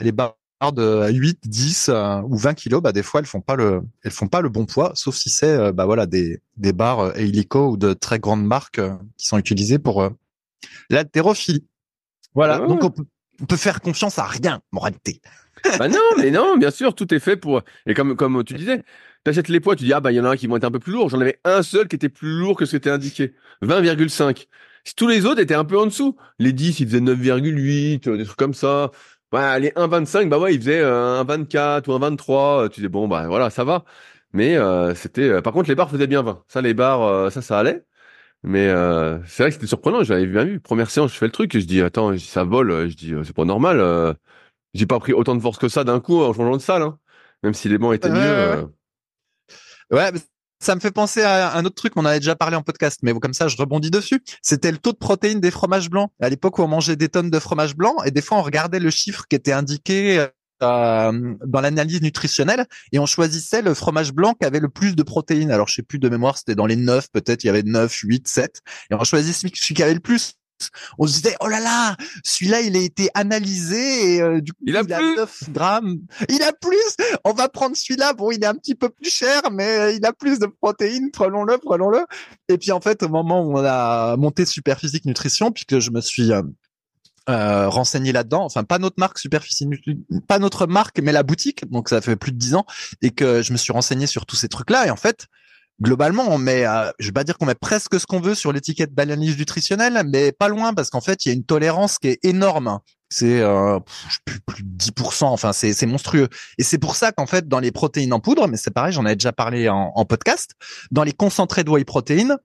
les bars de 8, 10 euh, ou 20 kilos, bah des fois elles font pas le elles font pas le bon poids, sauf si c'est euh, bah voilà des des barres euh, hélico ou de très grandes marques qui sont utilisées pour l'haltérophilie. Voilà, ah donc on peut, faire confiance à rien, moralité. bah non, mais non, bien sûr, tout est fait pour et comme comme tu disais, t'achètes les poids, tu dis ah bah il y en a un qui vont être un peu plus lourd, j'en avais un seul qui était plus lourd que ce qui était indiqué, 20,5. Tous les autres étaient un peu en dessous. Les 10, ils faisaient 9,8, des trucs comme ça. Ouais, les 1,25, bah ouais, il faisait euh, un 24 ou un 23. Euh, tu dis bon, bah voilà, ça va. Mais euh, c'était. par contre, les bars faisaient bien 20. Ça, les bars, ça, ça allait. Mais euh, c'est vrai que c'était surprenant. J'avais bien vu. Première séance, je fais le truc et je dis attends, ça vole. Je dis euh, c'est pas normal. Euh, j'ai pas pris autant de force que ça d'un coup en changeant de salle. Hein. Même si les bancs étaient mieux. ouais, euh. Ça me fait penser à un autre truc, on en avait déjà parlé en podcast, mais comme ça, je rebondis dessus. C'était le taux de protéines des fromages blancs. À l'époque où on mangeait des tonnes de fromage blanc, et des fois, on regardait le chiffre qui était indiqué euh, dans l'analyse nutritionnelle, et on choisissait le fromage blanc qui avait le plus de protéines. Alors, je sais plus de mémoire, c'était dans les 9, peut-être, il y avait 9, 8, 7, et on choisissait celui celui qui avait le plus. On se disait, oh là là, celui-là, il a été analysé et euh, du coup, Il a plus 9 grammes. Il a plus on va prendre celui-là. Bon, il est un petit peu plus cher, mais euh, il a plus de protéines. Prenons-le, prenons-le. Et puis en fait, au moment où on a monté Superphysique Nutrition, puisque je me suis euh, euh, renseigné là-dedans, enfin pas notre marque Superphysique, Nutri- pas notre marque, mais la boutique. Donc ça fait plus de dix ans et que je me suis renseigné sur tous ces trucs-là. Et en fait, globalement, on met, euh, je vais pas dire qu'on met presque ce qu'on veut sur l'étiquette d'analyse nutritionnelle, mais pas loin parce qu'en fait, il y a une tolérance qui est énorme. C'est euh, plus, plus de 10%, enfin c'est monstrueux. Et c'est pour ça qu'en fait, dans les protéines en poudre, mais c'est pareil, j'en avais déjà parlé en, podcast, dans les concentrés de whey protéines,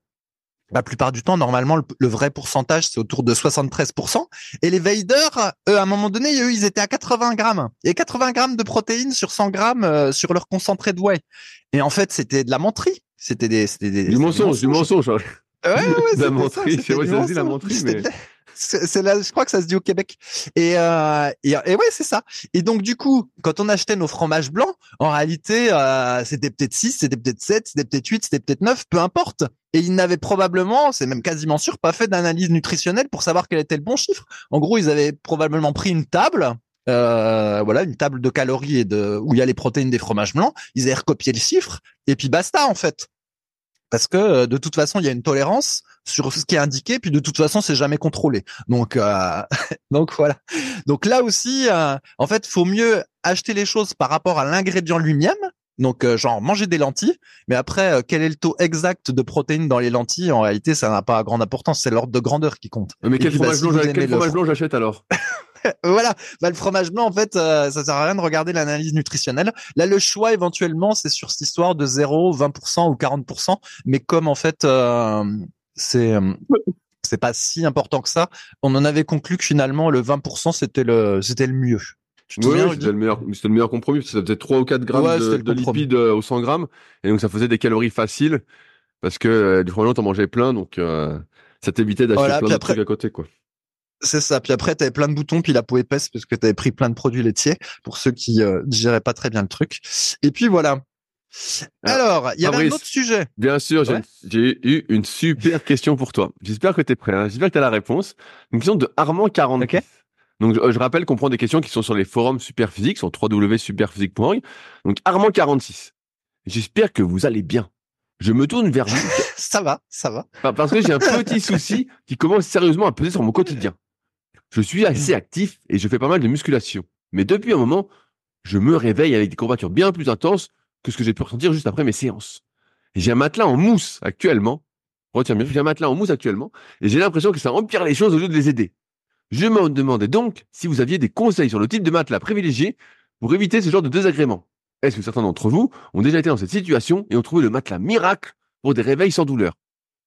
la plupart du temps, normalement, le, le vrai pourcentage, c'est autour de 73%. Et les Vaders, eux, à un moment donné, eux, ils étaient à 80 grammes. Et 80 grammes de protéines sur 100 grammes euh, sur leur concentré de whey. Et en fait, c'était de la menterie. C'était des, Du mensonge, du mensonge. hein. Ouais, ouais, la menterie. C'est vrai, ça se dit, la menterie, mais- C'est c'est là, je crois que ça se dit au Québec. Et, euh, et, et ouais, c'est ça. Et donc, du coup, quand on achetait nos fromages blancs, en réalité, euh, c'était peut-être 6, c'était peut-être 7, c'était peut-être 8, c'était peut-être 9, peu importe. Et ils n'avaient probablement, c'est même quasiment sûr, pas fait d'analyse nutritionnelle pour savoir quel était le bon chiffre. En gros, ils avaient probablement pris une table, euh, voilà, une table de calories et de où il y a les protéines des fromages blancs. Ils avaient recopié le chiffre et puis basta en fait. Parce que euh, de toute façon, il y a une tolérance sur ce qui est indiqué, puis de toute façon, c'est jamais contrôlé. Donc, euh, donc voilà. Donc là aussi, euh, en fait, faut mieux acheter les choses par rapport à l'ingrédient lui-même. Donc, euh, genre manger des lentilles, mais après, euh, quel est le taux exact de protéines dans les lentilles? En réalité, ça n'a pas grande importance. C'est l'ordre de grandeur qui compte. Mais Et quel bah, fromage si blanc quel fromage fro- blanc j'achète alors? voilà, bah, le fromage blanc, en fait, euh, ça sert à rien de regarder l'analyse nutritionnelle. Là, le choix, éventuellement, c'est sur cette histoire de 0, 20% ou 40%. Mais comme, en fait, euh, c'est euh, c'est pas si important que ça, on en avait conclu que finalement, le 20%, c'était le c'était le mieux. Oui, c'était le meilleur, c'était le meilleur compromis, parce que ça faisait 3 ou 4 grammes Ouais, de, lipides au 100 grammes. Et donc, ça faisait des calories faciles, parce que euh, du fromage blanc, t'en mangeais plein, donc ça t'évitait d'acheter Voilà, plein de après- trucs à côté, quoi. C'est ça. Puis après, t'avais plein de boutons, puis la peau épaisse parce que t'avais pris plein de produits laitiers pour ceux qui euh, digéraient pas très bien le truc. Et puis voilà. Alors, il y avait un autre sujet. Bien sûr, j'ai Ouais. j'ai eu une super question pour toi. J'espère que tu es prêt. Hein. J'espère que tu as la réponse. Une question de Armand 40. Ok. Donc, je, je rappelle qu'on prend des questions qui sont sur les forums Superphysique, sur www.superphysique.org. Donc, Armand 46. J'espère que vous allez bien. Je me tourne vers vous Ça va, ça va. pa- parce que j'ai un petit souci qui commence sérieusement à peser sur mon quotidien. Je suis assez actif et je fais pas mal de musculation. Mais depuis un moment, je me réveille avec des courbatures bien plus intenses que ce que j'ai pu ressentir juste après mes séances. J'ai un matelas en mousse actuellement. Retiens bien, j'ai un matelas en mousse actuellement et j'ai l'impression que ça empire les choses au lieu de les aider. Je me demandais donc si vous aviez des conseils sur le type de matelas privilégié pour éviter ce genre de désagréments. Est-ce que certains d'entre vous ont déjà été dans cette situation et ont trouvé le matelas miracle pour des réveils sans douleur?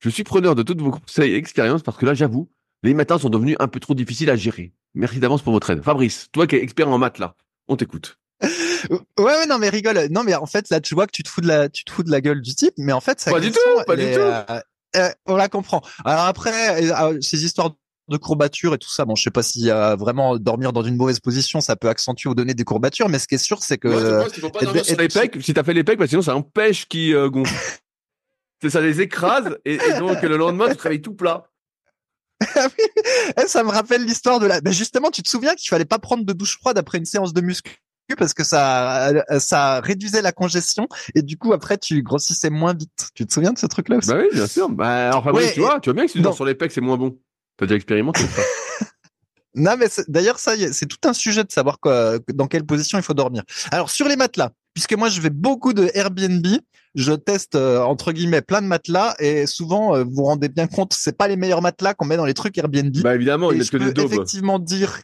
Je suis preneur de toutes vos conseils et expériences parce que là, j'avoue, les matins sont devenus un peu trop difficiles à gérer. Merci d'avance pour votre aide. Fabrice, toi qui es expert en matelas, on t'écoute. Ouais, ouais, non, mais rigole. Non, mais en fait, là, tu vois que tu te fous de la, tu te fous de la gueule du type, mais en fait, sa Pas du tout, pas du est, tout. euh, euh, on la comprend. Alors après, euh, ces histoires de courbatures et tout ça, bon, je sais pas si euh, vraiment dormir dans une mauvaise position, ça peut accentuer ou donner des courbatures, mais ce qui est sûr, c'est que euh, qu'il faut pas dormir sur les pecs, si t'as fait les pecs, parce que sinon ça empêche qui euh, gonfle. C'est ça les écrase et, et donc le lendemain tu te réveilles tout plat. Eh, ça me rappelle l'histoire de la. Ben justement, tu te souviens qu'il fallait pas prendre de douche froide après une séance de muscu parce que ça euh, ça réduisait la congestion et du coup après tu grossissais moins vite. Tu te souviens de ce truc-là aussi? Bah oui, bien sûr. Bah Fabrice, Ouais, tu vois, tu vois bien que si tu dors sur les pecs, c'est moins bon. T'as déjà expérimenté ça Non, mais d'ailleurs, ça, c'est tout un sujet de savoir quoi, dans quelle position il faut dormir. Alors, sur les matelas, puisque moi, je fais beaucoup de Airbnb, je teste, euh, entre guillemets, plein de matelas et souvent, euh, vous vous rendez bien compte, c'est pas les meilleurs matelas qu'on met dans les trucs Airbnb. Bah évidemment, et ils je mettent que peux des effectivement dire,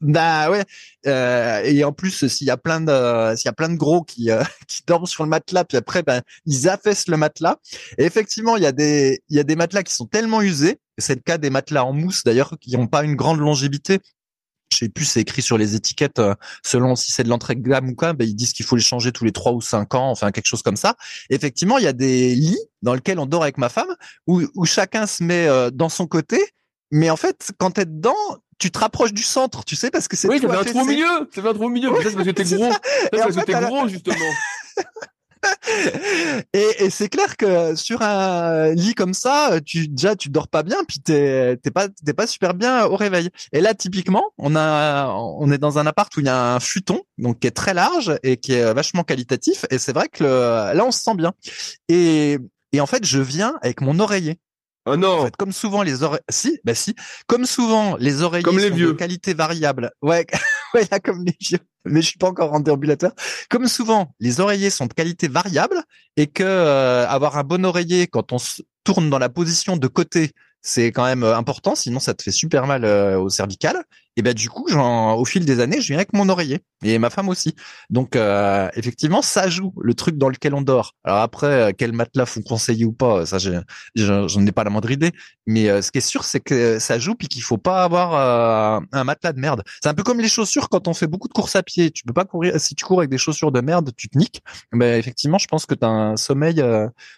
Bah ouais. Euh, et en plus, s'il y a plein de, s'il y a plein de gros qui euh, qui dorment sur le matelas, puis après, ben ils affaissent le matelas. Et effectivement, il y a des, il y a des matelas qui sont tellement usés. C'est le cas des matelas en mousse d'ailleurs, qui n'ont pas une grande longévité. Je sais plus, c'est écrit sur les étiquettes euh, selon si c'est de l'entrée gamme ou quoi. Ben, ils disent qu'il faut les changer tous les trois ou cinq ans, enfin quelque chose comme ça. effectivement, il y a des lits dans lesquels on dort avec ma femme, où, où chacun se met dans son côté. Mais en fait, quand t'es dedans, tu te rapproches du centre, tu sais, parce que c'est oui, ça fait un trou au milieu, ça fait un trou au milieu. c'est parce que t'es gros, c'est parce que t'es gros justement. et, et c'est clair que sur un lit comme ça, tu déjà tu dors pas bien, puis t'es t'es pas t'es pas super bien au réveil. Et là typiquement, on a on est dans un appart où il y a un futon, donc qui est très large et qui est vachement qualitatif. Et c'est vrai que là on se sent bien. Et et en fait, je viens avec mon oreiller. Oh non. En fait, comme souvent les oreilles, si, bah si, comme souvent les oreillers comme les sont vieux. de qualité variable. Ouais, ouais, là, comme les vieux. Mais je suis pas encore en déambulateur. Comme souvent, les oreillers sont de qualité variable et que euh, avoir un bon oreiller quand on tourne dans la position de côté c'est quand même euh, important, sinon ça te fait super mal euh, au cervical. Et ben du coup, au fil des années, je viens avec mon oreiller et ma femme aussi. Donc euh, effectivement, ça joue le truc dans lequel on dort. Alors après, quel matelas faut conseiller ou pas, ça j'en ai pas la moindre idée. Mais ce qui est sûr, c'est que ça joue puis qu'il faut pas avoir un matelas de merde. C'est un peu comme les chaussures quand on fait beaucoup de courses à pied. Tu peux pas courir si tu cours avec des chaussures de merde, tu te niques. Ben effectivement, je pense que tu as un sommeil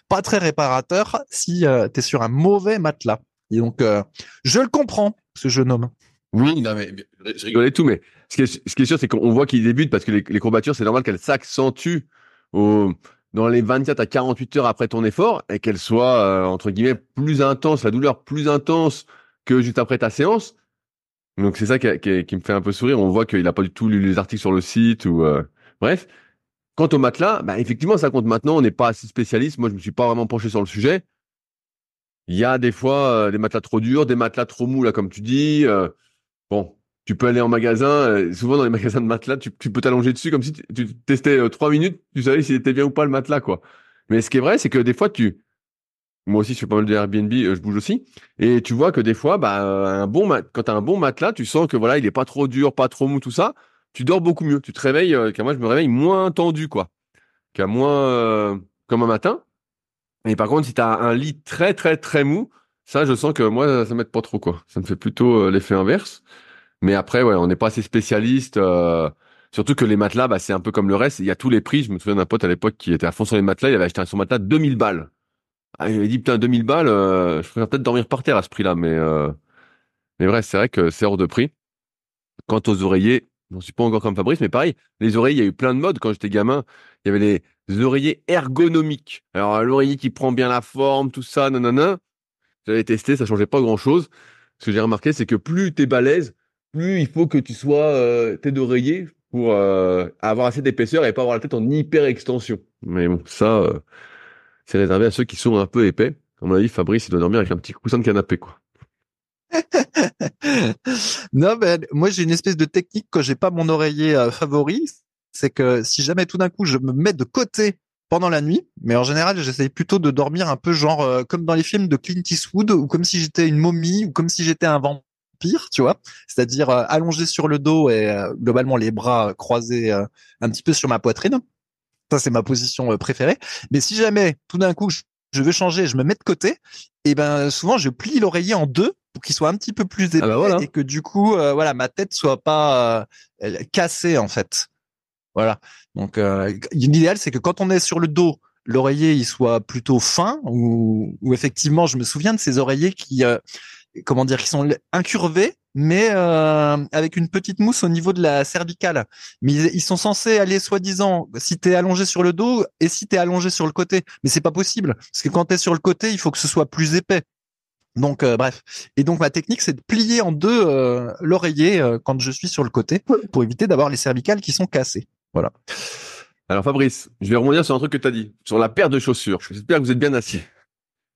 pas très réparateur si tu es sur un mauvais matelas. Et donc, euh, je le comprends, ce jeune homme. Oui, non, mais je rigolais tout, mais ce qui est, ce qui est sûr, c'est qu'on voit qu'il débute parce que les, les courbatures, c'est normal qu'elles s'accentuent dans les 24 à 48 heures après ton effort et qu'elles soient, euh, entre guillemets, plus intenses, la douleur plus intense que juste après ta séance. Donc, c'est ça qui, qui, qui, me fait un peu sourire. On voit qu'il n'a pas du tout lu les articles sur le site ou, euh, bref. Quant au matelas, bah, effectivement, ça compte maintenant. On n'est pas assez spécialiste. Moi, je me suis pas vraiment penché sur le sujet. Il y a des fois euh, des matelas trop durs, des matelas trop mous, là, comme tu dis. Euh, bon, tu peux aller en magasin. Euh, souvent, dans les magasins de matelas, tu, peux t'allonger dessus comme si tu, testais trois minutes, tu savais s'il était bien ou pas le matelas, quoi. Mais ce qui est vrai, c'est que des fois, tu... Moi aussi, je fais pas mal de Airbnb, je bouge aussi. Et tu vois que des fois, bah, un bon quand tu as un bon matelas, tu sens que voilà, il est pas trop dur, pas trop mou, tout ça. Tu dors beaucoup mieux. Tu te réveilles, qu'à moi, je me réveille moins tendu, quoi. Qu'à moins comme un matin. Et par contre, si tu as un lit très très très mou, ça, je sens que moi, ça m'aide pas trop quoi. Ça me fait plutôt euh, l'effet inverse. Mais après, ouais, on n'est pas assez spécialiste. Euh, surtout que les matelas, bah, c'est un peu comme le reste. Il y a tous les prix. Je me souviens d'un pote à l'époque qui était à fond sur les matelas. Il avait acheté son matelas 2000 balles. Ah, il avait dit putain 2000 balles. Euh, je préfère peut-être dormir par terre à ce prix-là. Mais mais vrai, c'est vrai que c'est hors de prix. Quant aux oreillers, je suis pas encore comme Fabrice, mais pareil, les oreillers, il y a eu plein de modes quand j'étais gamin. Il y avait les oreillers ergonomiques. Alors, l'oreiller qui prend bien la forme, tout ça, nanana. J'avais testé, ça changeait pas grand chose. Ce que j'ai remarqué, c'est que plus tu es balèze, plus il faut que tu sois euh, tête pour euh, avoir assez d'épaisseur et pas avoir la tête en hyper extension. Mais bon, ça, euh, c'est réservé à ceux qui sont un peu épais. À mon avis, Fabrice, il doit dormir avec un petit coussin de canapé, quoi. non, ben moi j'ai une espèce de technique quand j'ai pas mon oreiller euh, favori, c'est que si jamais tout d'un coup je me mets de côté pendant la nuit, mais en général j'essaye plutôt de dormir un peu genre euh, comme dans les films de Clint Eastwood ou comme si j'étais une momie ou comme si j'étais un vampire, tu vois, c'est-à-dire euh, allongé sur le dos et globalement les bras croisés un petit peu sur ma poitrine. Ça c'est ma position préférée. Mais si jamais tout d'un coup je, veux changer, je me mets de côté, et ben souvent je plie l'oreiller en deux pour qu'il soit un petit peu plus ah bah épais et que du coup euh, voilà ma tête soit pas euh, cassée en fait. Donc euh, l'idéal c'est que quand on est sur le dos, l'oreiller il soit plutôt fin ou, effectivement je me souviens de ces oreillers qui euh, comment dire qui sont incurvés mais euh, avec une petite mousse au niveau de la cervicale. Mais ils, sont censés aller soi-disant si tu es allongé sur le dos et si tu es allongé sur le côté. Mais c'est pas possible parce que quand tu es sur le côté, il faut que ce soit plus épais. Donc bref. Et donc ma technique c'est de plier en deux l'oreiller quand je suis sur le côté pour éviter d'avoir les cervicales qui sont cassées. Voilà. Alors Fabrice, je vais revenir sur un truc que tu as dit, sur la paire de chaussures. J'espère que vous êtes bien assis.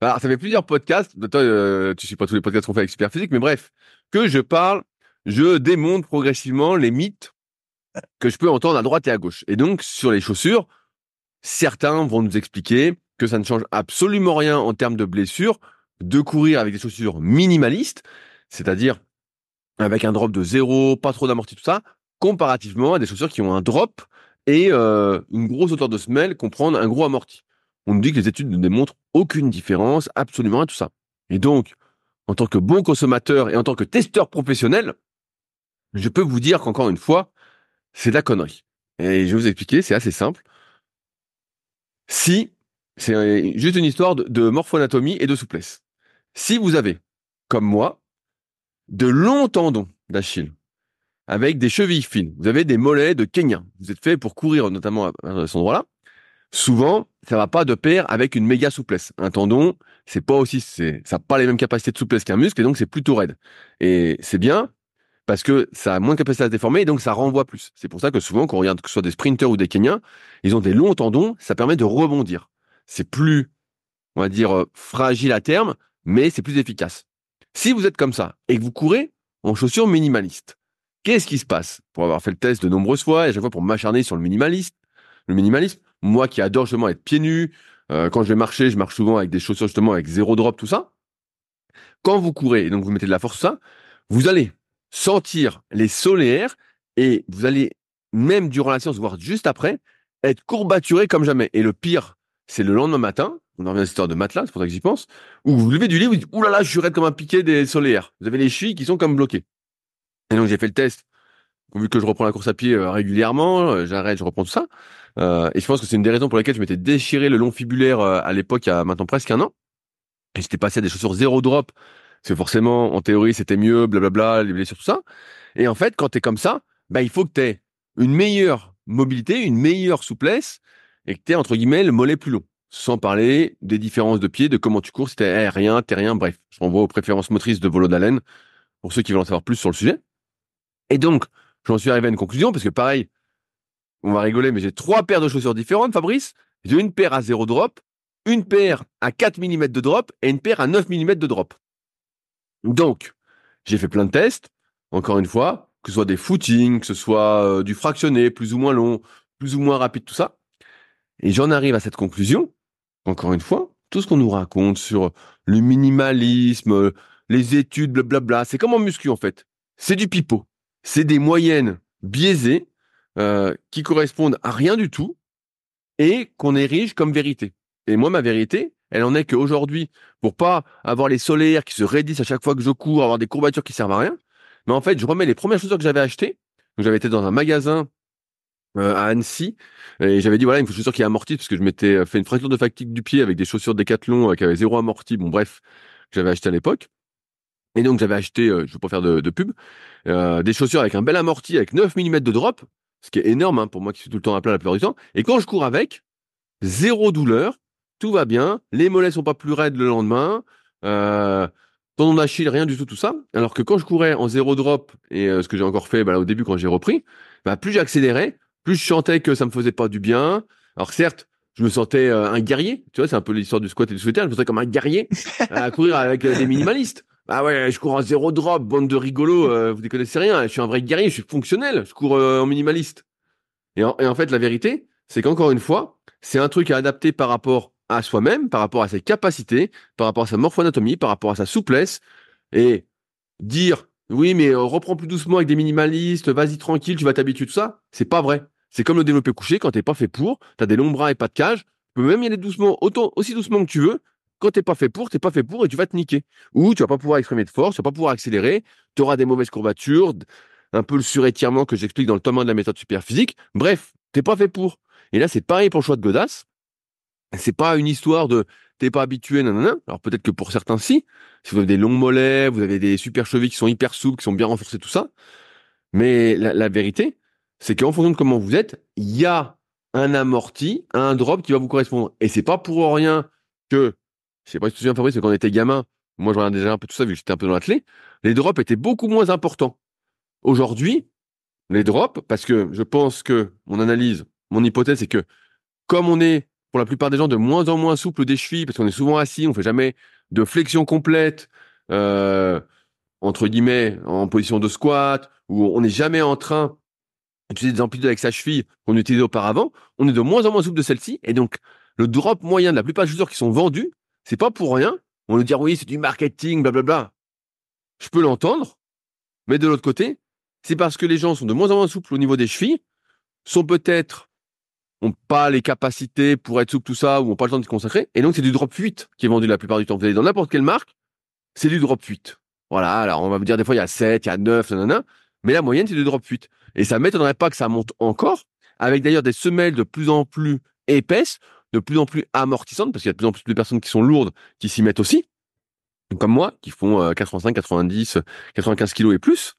Alors ça fait plusieurs podcasts, toi tu sais pas tous les podcasts qu'on fait avec Superphysique, mais bref, que je parle, je démonte progressivement les mythes que je peux entendre à droite et à gauche. Et donc sur les chaussures, certains vont nous expliquer que ça ne change absolument rien en termes de blessures, de courir avec des chaussures minimalistes, c'est-à-dire avec un drop de zéro, pas trop d'amorti, tout ça, comparativement à des chaussures qui ont un drop et euh, une grosse hauteur de semelle comprendre un gros amorti. On nous dit que les études ne démontrent aucune différence, absolument à tout ça. Et donc, en tant que bon consommateur et en tant que testeur professionnel, je peux vous dire qu'encore une fois, c'est de la connerie. Et je vais vous expliquer, c'est assez simple. Si, c'est juste une histoire de, de morphoanatomie et de souplesse. Si vous avez, comme moi, de longs tendons d'Achille, avec des chevilles fines, vous avez des mollets de Kenya, vous êtes fait pour courir notamment à, cet endroit-là, souvent, ça va pas de pair avec une méga souplesse. Un tendon, c'est pas aussi, c'est, ça n'a pas les mêmes capacités de souplesse qu'un muscle, et donc c'est plutôt raide. Et c'est bien, parce que ça a moins de capacité à se déformer et donc ça renvoie plus. C'est pour ça que souvent, quand on regarde que ce soit des sprinters ou des Kenyans, ils ont des longs tendons, ça permet de rebondir. C'est plus, on va dire, euh, fragile à terme, mais c'est plus efficace. Si vous êtes comme ça et que vous courez en chaussures minimalistes, qu'est-ce qui se passe Pour avoir fait le test de nombreuses fois et à chaque fois pour m'acharner sur le minimaliste, le minimalisme, moi qui adore justement être pieds nus, euh, quand je vais marcher, je marche souvent avec des chaussures justement avec zéro drop, tout ça. Quand vous courez et donc vous mettez de la force, ça, vous allez sentir les solaires et vous allez même durant la séance, voire juste après, être courbaturé comme jamais. Et le pire, c'est le lendemain matin, on en revient à cette histoire de matelas, c'est pour ça que j'y pense, où vous vous levez du lit, vous dites, oulala, je suis raide comme un piquet des solaires. Vous avez les chevilles qui sont comme bloquées. Et donc j'ai fait le test, vu que je reprends la course à pied euh, régulièrement, euh, j'arrête, je reprends tout ça. Euh, et je pense que c'est une des raisons pour lesquelles je m'étais déchiré le long fibulaire euh, à l'époque, il y a maintenant presque un an. Et j'étais passé à des chaussures zéro drop, parce que forcément, en théorie, c'était mieux, blablabla, les blessures, tout ça. Et en fait, quand tu es comme ça, bah, il faut que tu aies une meilleure mobilité, une meilleure souplesse, et que tu aies, entre guillemets, le mollet plus long. Sans parler des différences de pied, de comment tu cours, si t'es aérien, terrien, bref. Je renvoie aux préférences motrices de Volo d'Allen, pour ceux qui veulent en savoir plus sur le sujet. Et donc, j'en suis arrivé à une conclusion, parce que pareil, on va rigoler, mais j'ai trois paires de chaussures différentes, Fabrice. J'ai une paire à zéro drop, une paire à 4 mm de drop et une paire à 9 mm de drop. Donc, j'ai fait plein de tests, encore une fois, que ce soit des footings, que ce soit euh, du fractionné, plus ou moins long, plus ou moins rapide, tout ça. Et j'en arrive à cette conclusion, encore une fois, tout ce qu'on nous raconte sur le minimalisme, les études, blablabla, c'est comme en muscu en fait. C'est du pipeau. C'est des moyennes biaisées euh, qui correspondent à rien du tout et qu'on érige comme vérité. Et moi, ma vérité, elle en est qu'aujourd'hui, pour pas avoir les solaires qui se raidissent à chaque fois que je cours, avoir des courbatures qui servent à rien, mais en fait, je remets les premières chaussures que j'avais achetées. Donc, j'avais été dans un magasin euh, à Annecy et j'avais dit voilà, il faut une chaussure qui amorti parce que je m'étais fait une fracture de fatigue du pied avec des chaussures Decathlon euh, qui avaient zéro amorti. Bon, bref, que j'avais acheté à l'époque. Et donc, j'avais acheté, euh, je veux pas faire de, de pub, euh, des chaussures avec un bel amorti avec 9 mm de drop, ce qui est énorme hein, pour moi qui suis tout le temps à plat la plupart du temps. Et quand je cours avec, zéro douleur, tout va bien, les mollets sont pas plus raides le lendemain, euh, tendon d'Achille, rien du tout, tout ça. Alors que quand je courais en zéro drop, et euh, ce que j'ai encore fait bah, là, au début quand j'ai repris, bah, plus j'accélérais, plus je sentais que ça me faisait pas du bien. Alors certes, je me sentais euh, un guerrier, tu vois, c'est un peu l'histoire du squat et du solitaire, je me sentais comme un guerrier à courir avec euh, des minimalistes. Ah ouais, je cours en zéro drop, bande de rigolos, euh, vous ne connaissez rien, je suis un vrai guerrier, je suis fonctionnel, je cours euh, en minimaliste. Et en, et en fait, la vérité, c'est qu'encore une fois, c'est un truc à adapter par rapport à soi-même, par rapport à ses capacités, par rapport à sa morphoanatomie, par rapport à sa souplesse, et dire oui, mais euh, reprends plus doucement avec des minimalistes, vas-y tranquille, tu vas t'habituer tout ça, c'est pas vrai. C'est comme le développé couché, quand t'es pas fait pour, t'as des longs bras et pas de cage, tu peux même y aller doucement, autant, aussi doucement que tu veux. Quand t'es pas fait pour, t'es pas fait pour et tu vas te niquer. Ou tu vas pas pouvoir exprimer de force, tu vas pas pouvoir accélérer, tu auras des mauvaises courbatures, un peu le surétirement que j'explique dans le tome 1 de la méthode super physique. Bref, t'es pas fait pour. Et là, c'est pareil pour le choix de Godas. C'est pas une histoire de t'es pas habitué, nanana. Alors peut-être que pour certains, si. Si vous avez des longs mollets, vous avez des super chevilles qui sont hyper souples, qui sont bien renforcées, tout ça. Mais la, la vérité, c'est qu'en fonction de comment vous êtes, il y a un amorti, un drop qui va vous correspondre. Et c'est pas pour rien que, je sais pas si tu te souviens, Fabrice, quand on était gamin, moi je regardais déjà un peu tout ça, vu que j'étais un peu dans l'athlé, les drops étaient beaucoup moins importants. Aujourd'hui, les drops, parce que je pense que mon analyse, mon hypothèse, c'est que comme on est pour la plupart des gens de moins en moins souple des chevilles, parce qu'on est souvent assis, on fait jamais de flexion complète, euh, entre guillemets, en position de squat, ou on n'est jamais en train d'utiliser des amplitudes avec sa cheville qu'on utilisait auparavant, on est de moins en moins souple de celle-ci, et donc le drop moyen de la plupart des chaussures qui sont vendues, c'est pas pour rien. On nous dire oui, c'est du marketing, blablabla. Je peux l'entendre, Mais de l'autre côté, c'est parce que les gens sont de moins en moins souples au niveau des chevilles, sont peut-être ont pas les capacités pour être souples tout ça, ou ont pas le temps de se consacrer, et donc c'est du drop 8 qui est vendu la plupart du temps. Vous allez dans n'importe quelle marque, c'est du drop 8. Voilà, alors on va vous dire des fois il y a 7, il y a 9, nanana, mais la moyenne c'est du drop 8. Et ça m'étonnerait pas que ça monte encore, avec d'ailleurs des semelles de plus en plus épaisses, de plus en plus amortissantes, parce qu'il y a de plus en plus de personnes qui sont lourdes qui s'y mettent aussi, comme moi, qui font 85, 90, 95 kilos et plus.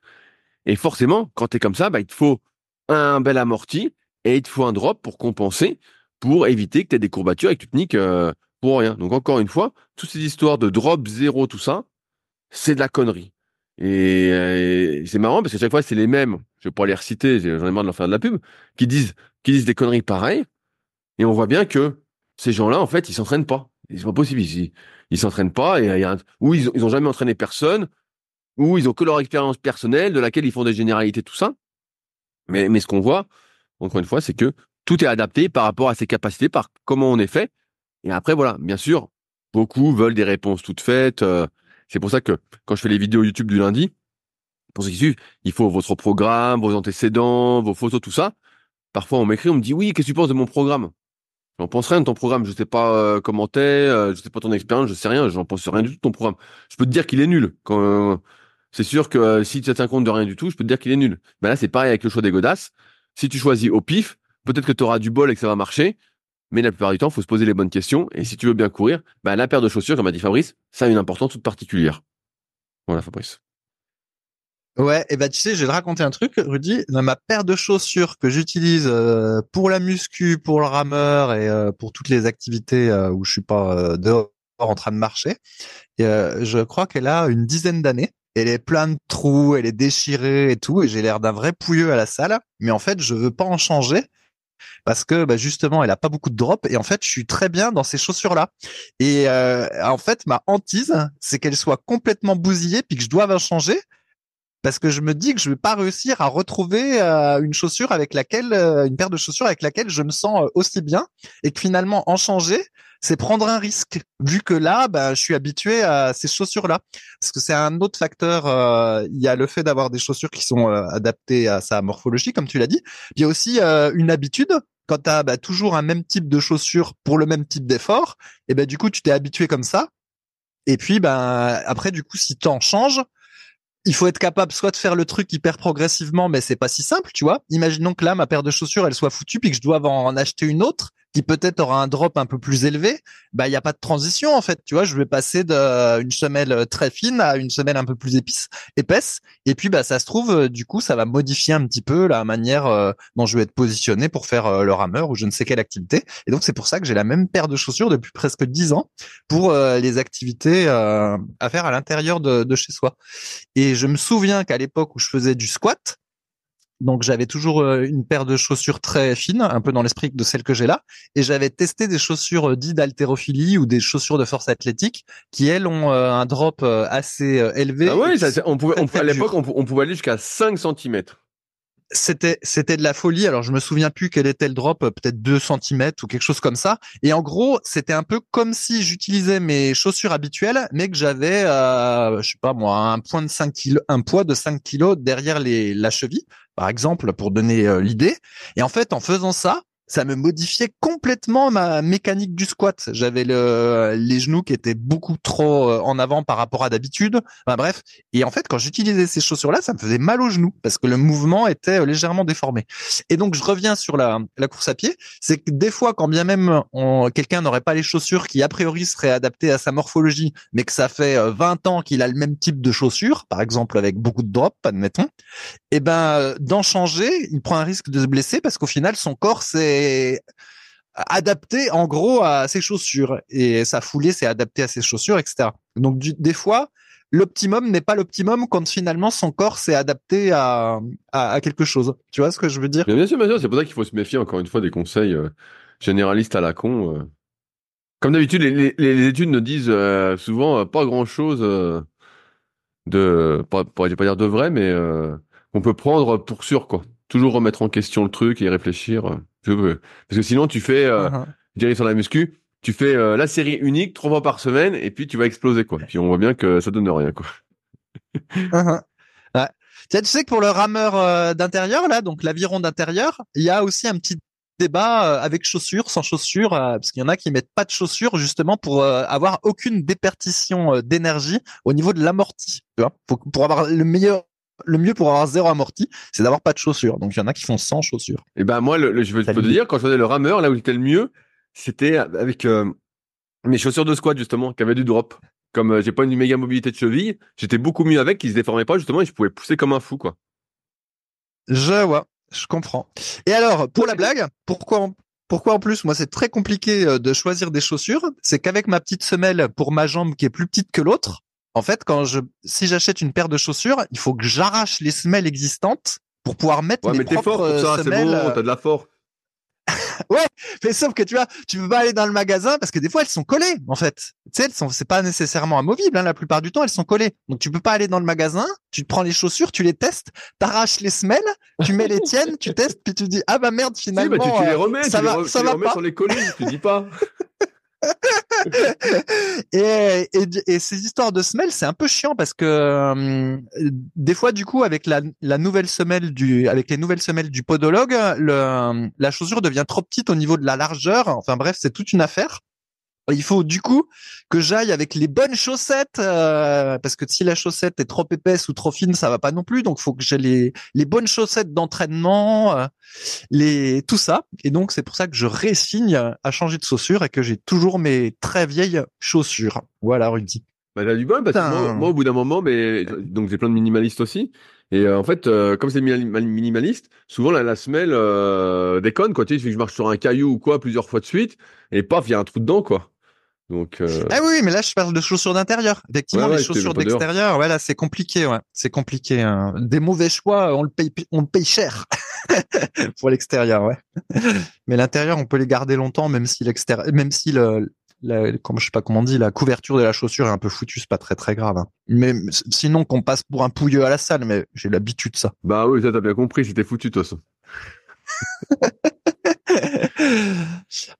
Et forcément, quand tu es comme ça, bah, il te faut un bel amorti et il te faut un drop pour compenser, pour éviter que tu aies des courbatures et que tu te niques euh, pour rien. Donc encore une fois, toutes ces histoires de drop zéro, tout ça, c'est de la connerie. Et, euh, c'est marrant parce que chaque fois, c'est les mêmes, je vais pas les reciter, j'en ai marre de leur faire de la pub, qui disent, qui disent des conneries pareilles. Et on voit bien que ces gens-là, en fait, ils s'entraînent pas. C'est pas possible. Ils, ils s'entraînent pas et y a ou ils, ils ont jamais entraîné personne, ou ils ont que leur expérience personnelle de laquelle ils font des généralités, tout ça. Mais, mais ce qu'on voit, encore une fois, c'est que tout est adapté par rapport à ses capacités, par comment on est fait. Et après, voilà, bien sûr, beaucoup veulent des réponses toutes faites. Euh, c'est pour ça que quand je fais les vidéos YouTube du lundi, pour ceux qui suivent, il faut votre programme, vos antécédents, vos photos, tout ça. Parfois, on m'écrit, on me dit, oui, qu'est-ce que tu penses de mon programme? J'en pense rien de ton programme. Je sais pas euh, comment t'es, euh, je sais pas ton expérience, je sais rien. J'en pense rien du tout de ton programme. Je peux te dire qu'il est nul. Quand euh, c'est sûr que euh, si tu tiens compte de rien du tout, je peux te dire qu'il est nul. Ben là, c'est pareil avec le choix des godasses. Si tu choisis au pif, peut-être que tu auras du bol et que ça va marcher. Mais la plupart du temps, il faut se poser les bonnes questions. Et si tu veux bien courir, ben la paire de chaussures, comme a dit Fabrice, ça a une importance toute particulière. Voilà, Fabrice. Ouais, et bah tu sais, je vais te raconter un truc, Rudy. Dans ma paire de chaussures que j'utilise euh, pour la muscu, pour le rameur et euh, pour toutes les activités euh, où je suis pas dehors en train de marcher, je crois qu'elle a une dizaine d'années. Elle est pleine de trous, elle est déchirée et tout, et j'ai l'air d'un vrai pouilleux à la salle. Mais en fait, je veux pas en changer parce que bah, justement elle a pas beaucoup de drop et en fait je suis très bien dans ces chaussures là et en fait ma hantise c'est qu'elle soit complètement bousillée puis que je doive en changer parce que je me dis que je vais pas réussir à retrouver euh, une chaussure avec laquelle, euh, une paire de chaussures avec laquelle je me sens euh, aussi bien, et que finalement en changer, c'est prendre un risque, vu que là, bah, je suis habitué à ces chaussures-là, parce que c'est un autre facteur. il y a le fait d'avoir des chaussures qui sont adaptées à sa morphologie, comme tu l'as dit. Il y a aussi une habitude quand tu as bah, toujours un même type de chaussures pour le même type d'effort, et ben du coup tu t'es habitué comme ça. Et puis ben après du coup si tu en changes, il faut être capable soit de faire le truc hyper progressivement, mais c'est pas si simple, tu vois. Imaginons que là, ma paire de chaussures, elle soit foutue, puis que je dois en acheter une autre qui peut-être aura un drop un peu plus élevé, bah il y a pas de transition en fait, tu vois, je vais passer d'une semelle très fine à une semelle un peu plus épice, épaisse et puis bah ça se trouve euh, du coup ça va modifier un petit peu la manière euh, dont je vais être positionné pour faire euh, le rameur ou je ne sais quelle activité. Et donc c'est pour ça que j'ai la même paire de chaussures depuis presque dix ans pour les activités à faire à l'intérieur de chez soi. Et je me souviens qu'à l'époque où je faisais du squat, donc j'avais toujours euh, une paire de chaussures très fines, un peu dans l'esprit de celle que j'ai là, et j'avais testé des chaussures euh, dites d'haltérophilie ou des chaussures de force athlétique qui elles ont euh, un drop assez élevé. Ah ouais, on pouvait, à l'époque on, pouvait aller jusqu'à 5 cm c'était c'était de la folie. Alors je me souviens plus quel était le drop, peut-être 2 cm ou quelque chose comme ça. Et en gros, c'était un peu comme si j'utilisais mes chaussures habituelles, mais que j'avais, euh, je sais pas moi, un point de 5 kilos, un poids de 5 kilos derrière les la cheville, par exemple, pour donner euh, l'idée. Et en fait, en faisant ça, ça me modifiait complètement ma mécanique du squat. J'avais le, les genoux qui étaient beaucoup trop euh, en avant par rapport à d'habitude. Enfin, bref. Et en fait, quand j'utilisais ces chaussures-là, ça me faisait mal aux genoux parce que le mouvement était euh, légèrement déformé. Et donc, je reviens sur la, la course à pied. C'est que des fois, quand bien même quelqu'un n'aurait pas les chaussures qui a priori seraient adaptées à sa morphologie, mais que ça fait 20 euh, ans qu'il a le même type de chaussures, par exemple avec beaucoup de drop, admettons, et eh ben d'en changer, il prend un risque de se blesser parce qu'au final, son corps c'est adapté en gros à ses chaussures et sa foulée c'est adapté à ses chaussures, etc. Donc des fois, l'optimum n'est pas l'optimum quand finalement son corps s'est adapté à, à, quelque chose. Tu vois ce que je veux dire? Bien sûr. C'est pour ça qu'il faut se méfier encore une fois des conseils euh, généralistes à la con. Euh. Comme d'habitude, les, études ne disent euh, souvent pas grand chose de, pas, pas, pas dire de vrai, mais qu'on peut prendre pour sûr quoi. Toujours remettre en question le truc et réfléchir. Parce que sinon, tu fais, euh, uh-huh. je dirais sur la muscu, tu fais euh, la série unique trois fois par semaine et puis tu vas exploser quoi. Puis on voit bien que ça donne rien quoi. Uh-huh. Tu sais, tu sais que pour le rameur euh, d'intérieur là, donc l'aviron d'intérieur, il y a aussi un petit débat euh, avec chaussures, sans chaussures, euh, parce qu'il y en a qui mettent pas de chaussures justement pour avoir aucune dépertition euh, d'énergie au niveau de l'amorti. Tu vois, Faut- pour avoir le meilleur, le mieux pour avoir zéro amorti, c'est d'avoir pas de chaussures. Donc il y en a qui font sans chaussures. Et ben moi, le, le- je veux te dire, quand je faisais le rameur, là où j'étais le mieux, c'était avec euh, mes chaussures de squat justement, qui avaient du drop. Comme euh, j'ai pas une méga mobilité de cheville, j'étais beaucoup mieux avec, qui se déformaient pas justement, et je pouvais pousser comme un fou quoi. Je vois, je comprends. Et alors, pour la blague, pourquoi en, pourquoi en plus, moi, c'est très compliqué euh, de choisir des chaussures. C'est qu'avec ma petite semelle pour ma jambe qui est plus petite que l'autre, en fait, quand je, si j'achète une paire de chaussures, il faut que j'arrache les semelles existantes pour pouvoir mettre Ouais, mes mais t'es fort propres pour ça, euh, c'est semelles. bon, t'as de la force. Mais sauf que tu vois, tu peux pas aller dans le magasin parce que des fois elles sont collées en fait. Tu sais, elles sont, c'est pas nécessairement amovible. Hein, la plupart du temps, elles sont collées. Donc tu peux pas aller dans le magasin. Tu te prends les chaussures, tu les testes, t'arraches les semelles, tu mets les tiennes, tu testes, puis tu dis ah bah merde Si, finalement. bah, tu, tu les euh, remets, ça tu les, va- re- ça tu les va remets pas. sur les tu dis pas. et, et, et ces histoires de semelles, c'est un peu chiant parce que euh, des fois, du coup, avec la, la nouvelle semelle du, avec les nouvelles semelles du podologue, le, la chaussure devient trop petite au niveau de la largeur. Enfin bref, c'est toute une affaire. Il faut du coup que j'aille avec les bonnes chaussettes euh, parce que si la chaussette est trop épaisse ou trop fine, ça va pas non plus. Donc, il faut que j'ai les, les bonnes chaussettes d'entraînement, euh, les tout ça. Et donc, c'est pour ça que je résigne à changer de chaussures et que j'ai toujours mes très vieilles chaussures. Voilà, Rudy. Bah, t'as du bol parce que moi, moi, au bout d'un moment, mais donc j'ai plein de minimalistes aussi. Et euh, en fait, euh, comme c'est mini- minimaliste, souvent la, la semelle euh, déconne quoi. Tu sais, il suffit que je marche sur un caillou ou quoi plusieurs fois de suite, et paf, il y a un trou dedans quoi. Donc euh, Ah oui, mais là, je parle de chaussures d'intérieur. Effectivement, Ouais, ouais, les chaussures d'extérieur, ouais, là, c'est compliqué, ouais. C'est compliqué. hein. Des mauvais choix, on le paye, on le paye cher pour l'extérieur, ouais. Mais l'intérieur, on peut les garder longtemps, même si l'extérieur, même si le, la, comme je sais pas comment on dit, la couverture de la chaussure est un peu foutue, c'est pas très très grave. hein. Mais sinon, qu'on passe pour un pouilleux à la salle, mais j'ai l'habitude de ça. bah oui, ça t'as bien compris, c'était foutu de toute façon.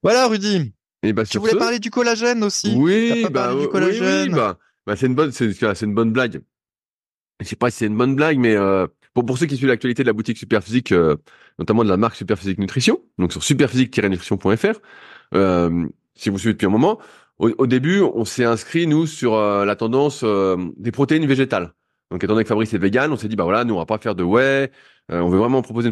voilà, Rudy. Et bah Tu voulais ce, parler du collagène aussi. Oui, bah du oui, oui, collagène. bah, bah c'est une bonne, c'est une bonne blague. Je sais pas si c'est une bonne blague, mais euh, pour pour ceux qui suivent l'actualité de la boutique Superphysique, euh, notamment de la marque Superphysique Nutrition, donc sur superphysique-nutrition.fr, euh, si vous suivez depuis un moment, au, au début, on s'est inscrit nous sur la tendance des protéines végétales. Donc étant donné que Fabrice est vegan, on s'est dit bah voilà, nous on va pas faire de whey, euh, on veut vraiment proposer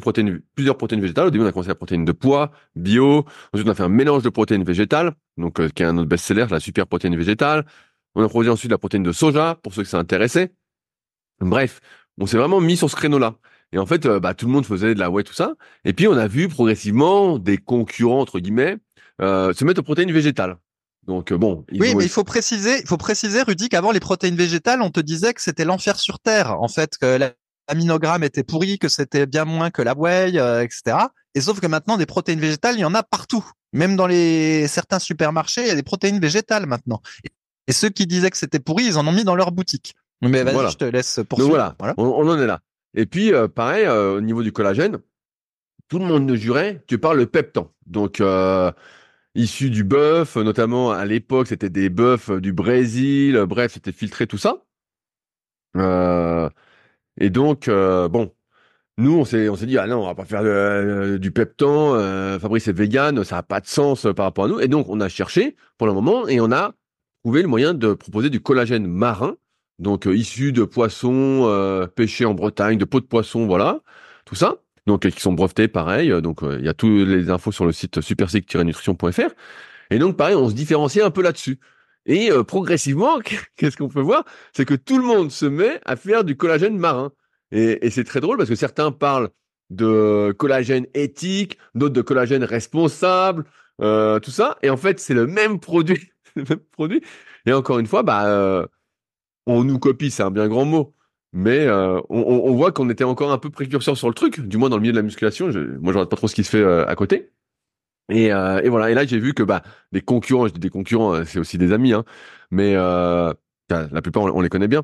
plusieurs protéines végétales. Au début, on a commencé la protéine de poids, bio. Ensuite, on a fait un mélange de protéines végétales, donc euh, qui est un autre best-seller, la super protéine végétale. On a proposé ensuite la protéine de soja pour ceux que ça intéressait. Bref, on s'est vraiment mis sur ce créneau-là. Et en fait, euh, bah, tout le monde faisait de la whey, tout ça. Et puis, on a vu progressivement des concurrents, entre guillemets, euh, se mettre aux protéines végétales. Donc, euh, bon. Oui, mais il faut préciser, il faut préciser, Rudy, qu'avant les protéines végétales, on te disait que c'était l'enfer sur terre. En fait, que l'aminogramme était pourri, que c'était bien moins que la whey, euh, etc. Et sauf que maintenant, des protéines végétales, il y en a partout. Même dans les certains supermarchés, il y a des protéines végétales maintenant. Et ceux qui disaient que c'était pourri, ils en ont mis dans leur boutique. Mais vas-y, Voilà. je te laisse Donc poursuivre. voilà, On, on en est là. Et puis, euh, pareil, euh, au niveau du collagène, tout le monde nous jurait, tu parles le peptan. Donc, euh, issu du bœuf, notamment à l'époque, c'était des bœufs du Brésil, euh, bref, c'était filtré, tout ça. Euh, et donc, euh, bon, nous, on s'est, on s'est dit, ah non, on va pas faire du peptan, euh, Fabrice est vegan, ça a pas de sens euh, par rapport à nous. Et donc, on a cherché pour le moment et on a trouvé le moyen de proposer du collagène marin, donc euh, issu de poissons euh, pêchés en Bretagne, de peaux de poisson, voilà, tout ça. Donc, euh, qui sont brevetés, pareil. euh, Donc, euh, il y a toutes les infos sur le site supersic-nutrition.fr. Et donc, pareil, on se différencie un peu là-dessus. Et euh, progressivement, qu'est-ce qu'on peut voir? C'est que tout le monde se met à faire du collagène marin. Et, c'est très drôle parce que certains parlent de collagène éthique, d'autres de collagène responsable, euh, tout ça. Et en fait, c'est le même produit, le même produit. Et encore une fois, bah, euh, on nous copie, c'est un bien grand mot. Mais euh, on, on- voit qu'on était encore un peu précurseur sur le truc, du moins dans le milieu de la musculation. Je, moi, je regarde pas trop ce qui se fait euh, à côté. Et, euh, et voilà. Et là, j'ai vu que bah des concurrents, je dis des concurrents, euh, c'est aussi des amis, hein. Mais la plupart, on, les connaît bien.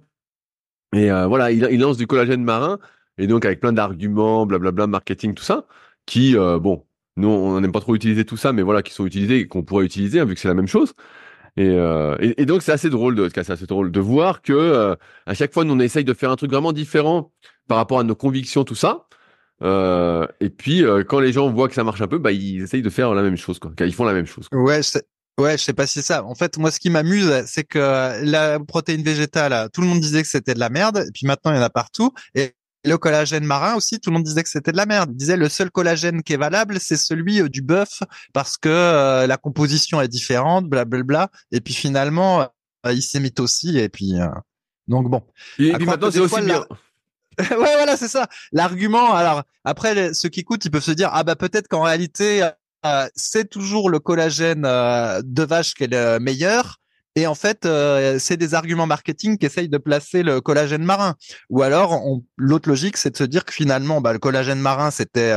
Et voilà, il, il lance du collagène marin, et donc avec plein d'arguments, blablabla, marketing, tout ça, qui, euh, bon, nous, on n'aime pas trop utiliser tout ça, mais voilà, qui sont utilisés qu'on pourrait utiliser, hein, vu que c'est la même chose. Et, euh, et, donc, c'est assez drôle de, c'est assez drôle de voir que euh, à chaque fois, nous, on essaye de faire un truc vraiment différent par rapport à nos convictions, tout ça. Euh, et puis euh, quand les gens voient que ça marche un peu, bah ils essayent de faire la même chose, quoi. Ils font la même chose. Ouais, je Ouais, je sais pas si c'est ça. En fait, moi, ce qui m'amuse, c'est que la protéine végétale, tout le monde disait que c'était de la merde, et puis maintenant, il y en a partout. Le collagène marin aussi, tout le monde disait que c'était de la merde. Il disait le seul collagène qui est valable, c'est celui euh, du bœuf, parce que euh, la composition est différente, blablabla. Et puis finalement, euh, il s'émite aussi, et puis donc bon. Et, puis maintenant, c'est aussi bien. ouais, voilà, c'est ça. L'argument. Alors après, ceux qui écoutent, ils peuvent se dire ah bah peut-être qu'en réalité euh, c'est toujours le collagène euh, de vache qui est le meilleur. Et en fait, euh, c'est des arguments marketing qui essayent de placer le collagène marin. Ou alors, l'autre logique, c'est de se dire que finalement, bah, le collagène marin, c'était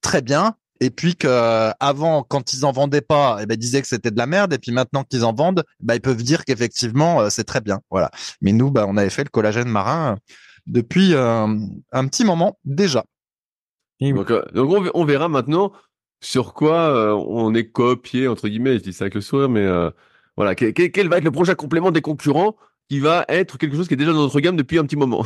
très bien. Et puis que avant, quand ils en vendaient pas, eh ben, ils disaient que c'était de la merde. Et puis maintenant qu'ils en vendent, bah, ils peuvent dire qu'effectivement, c'est très bien. Voilà. Mais nous, bah, on avait fait le collagène marin depuis un petit moment déjà. Donc, donc on verra maintenant sur quoi euh, on est copié entre guillemets. Je dis ça avec le sourire, mais euh, voilà, quel, va être le prochain complément des concurrents qui va être quelque chose qui est déjà dans notre gamme depuis un petit moment?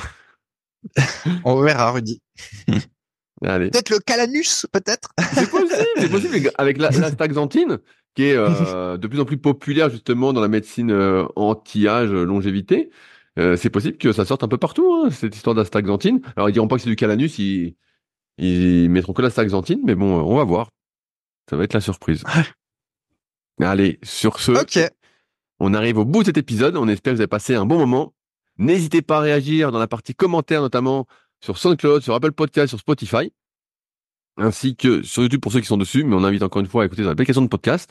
on verra, Rudy. Allez. Peut-être le calanus, peut-être? C'est possible, c'est possible avec la, staxanthine qui est euh, de plus en plus populaire justement dans la médecine anti-âge, longévité. c'est possible que ça sorte un peu partout, hein, cette histoire d'astaxanthine. Alors ils diront pas que c'est du calanus, ils, ils mettront que la staxanthine, mais bon, on va voir. Ça va être la surprise. Allez, sur ce, on arrive au bout de cet épisode. On espère que vous avez passé un bon moment. N'hésitez pas à réagir dans la partie commentaires, notamment sur SoundCloud, sur Apple Podcast, sur Spotify, ainsi que sur YouTube pour ceux qui sont dessus. Mais on invite encore une fois à écouter dans l'application de podcast.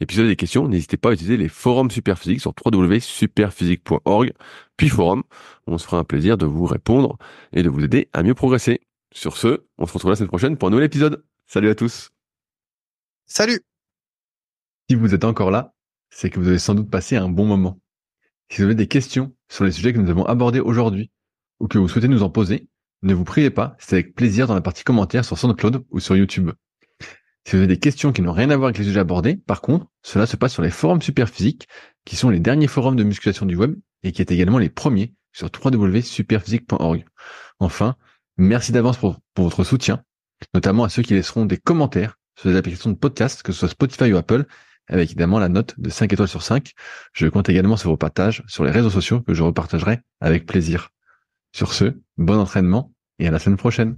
Et puis si vous avez des questions, n'hésitez pas à utiliser les forums Superphysique sur www.superphysique.org, puis forum. On se fera un plaisir de vous répondre et de vous aider à mieux progresser. Sur ce, on se retrouve la semaine prochaine pour un nouvel épisode. Salut à tous. Salut Si vous êtes encore là, c'est que vous avez sans doute passé un bon moment. Si vous avez des questions sur les sujets que nous avons abordés aujourd'hui, ou que vous souhaitez nous en poser, ne vous priez pas, c'est avec plaisir dans la partie commentaires sur SoundCloud ou sur YouTube. Si vous avez des questions qui n'ont rien à voir avec les sujets abordés, par contre, cela se passe sur les forums Superphysique, qui sont les derniers forums de musculation du web et qui est également les premiers sur www.superphysique.org. Enfin, merci d'avance pour, pour votre soutien, notamment à ceux qui laisseront des commentaires sur les applications de podcast, que ce soit Spotify ou Apple, avec évidemment la note de 5 étoiles sur 5. Je compte également sur vos partages sur les réseaux sociaux que je repartagerai avec plaisir. Sur ce, bon entraînement et à la semaine prochaine.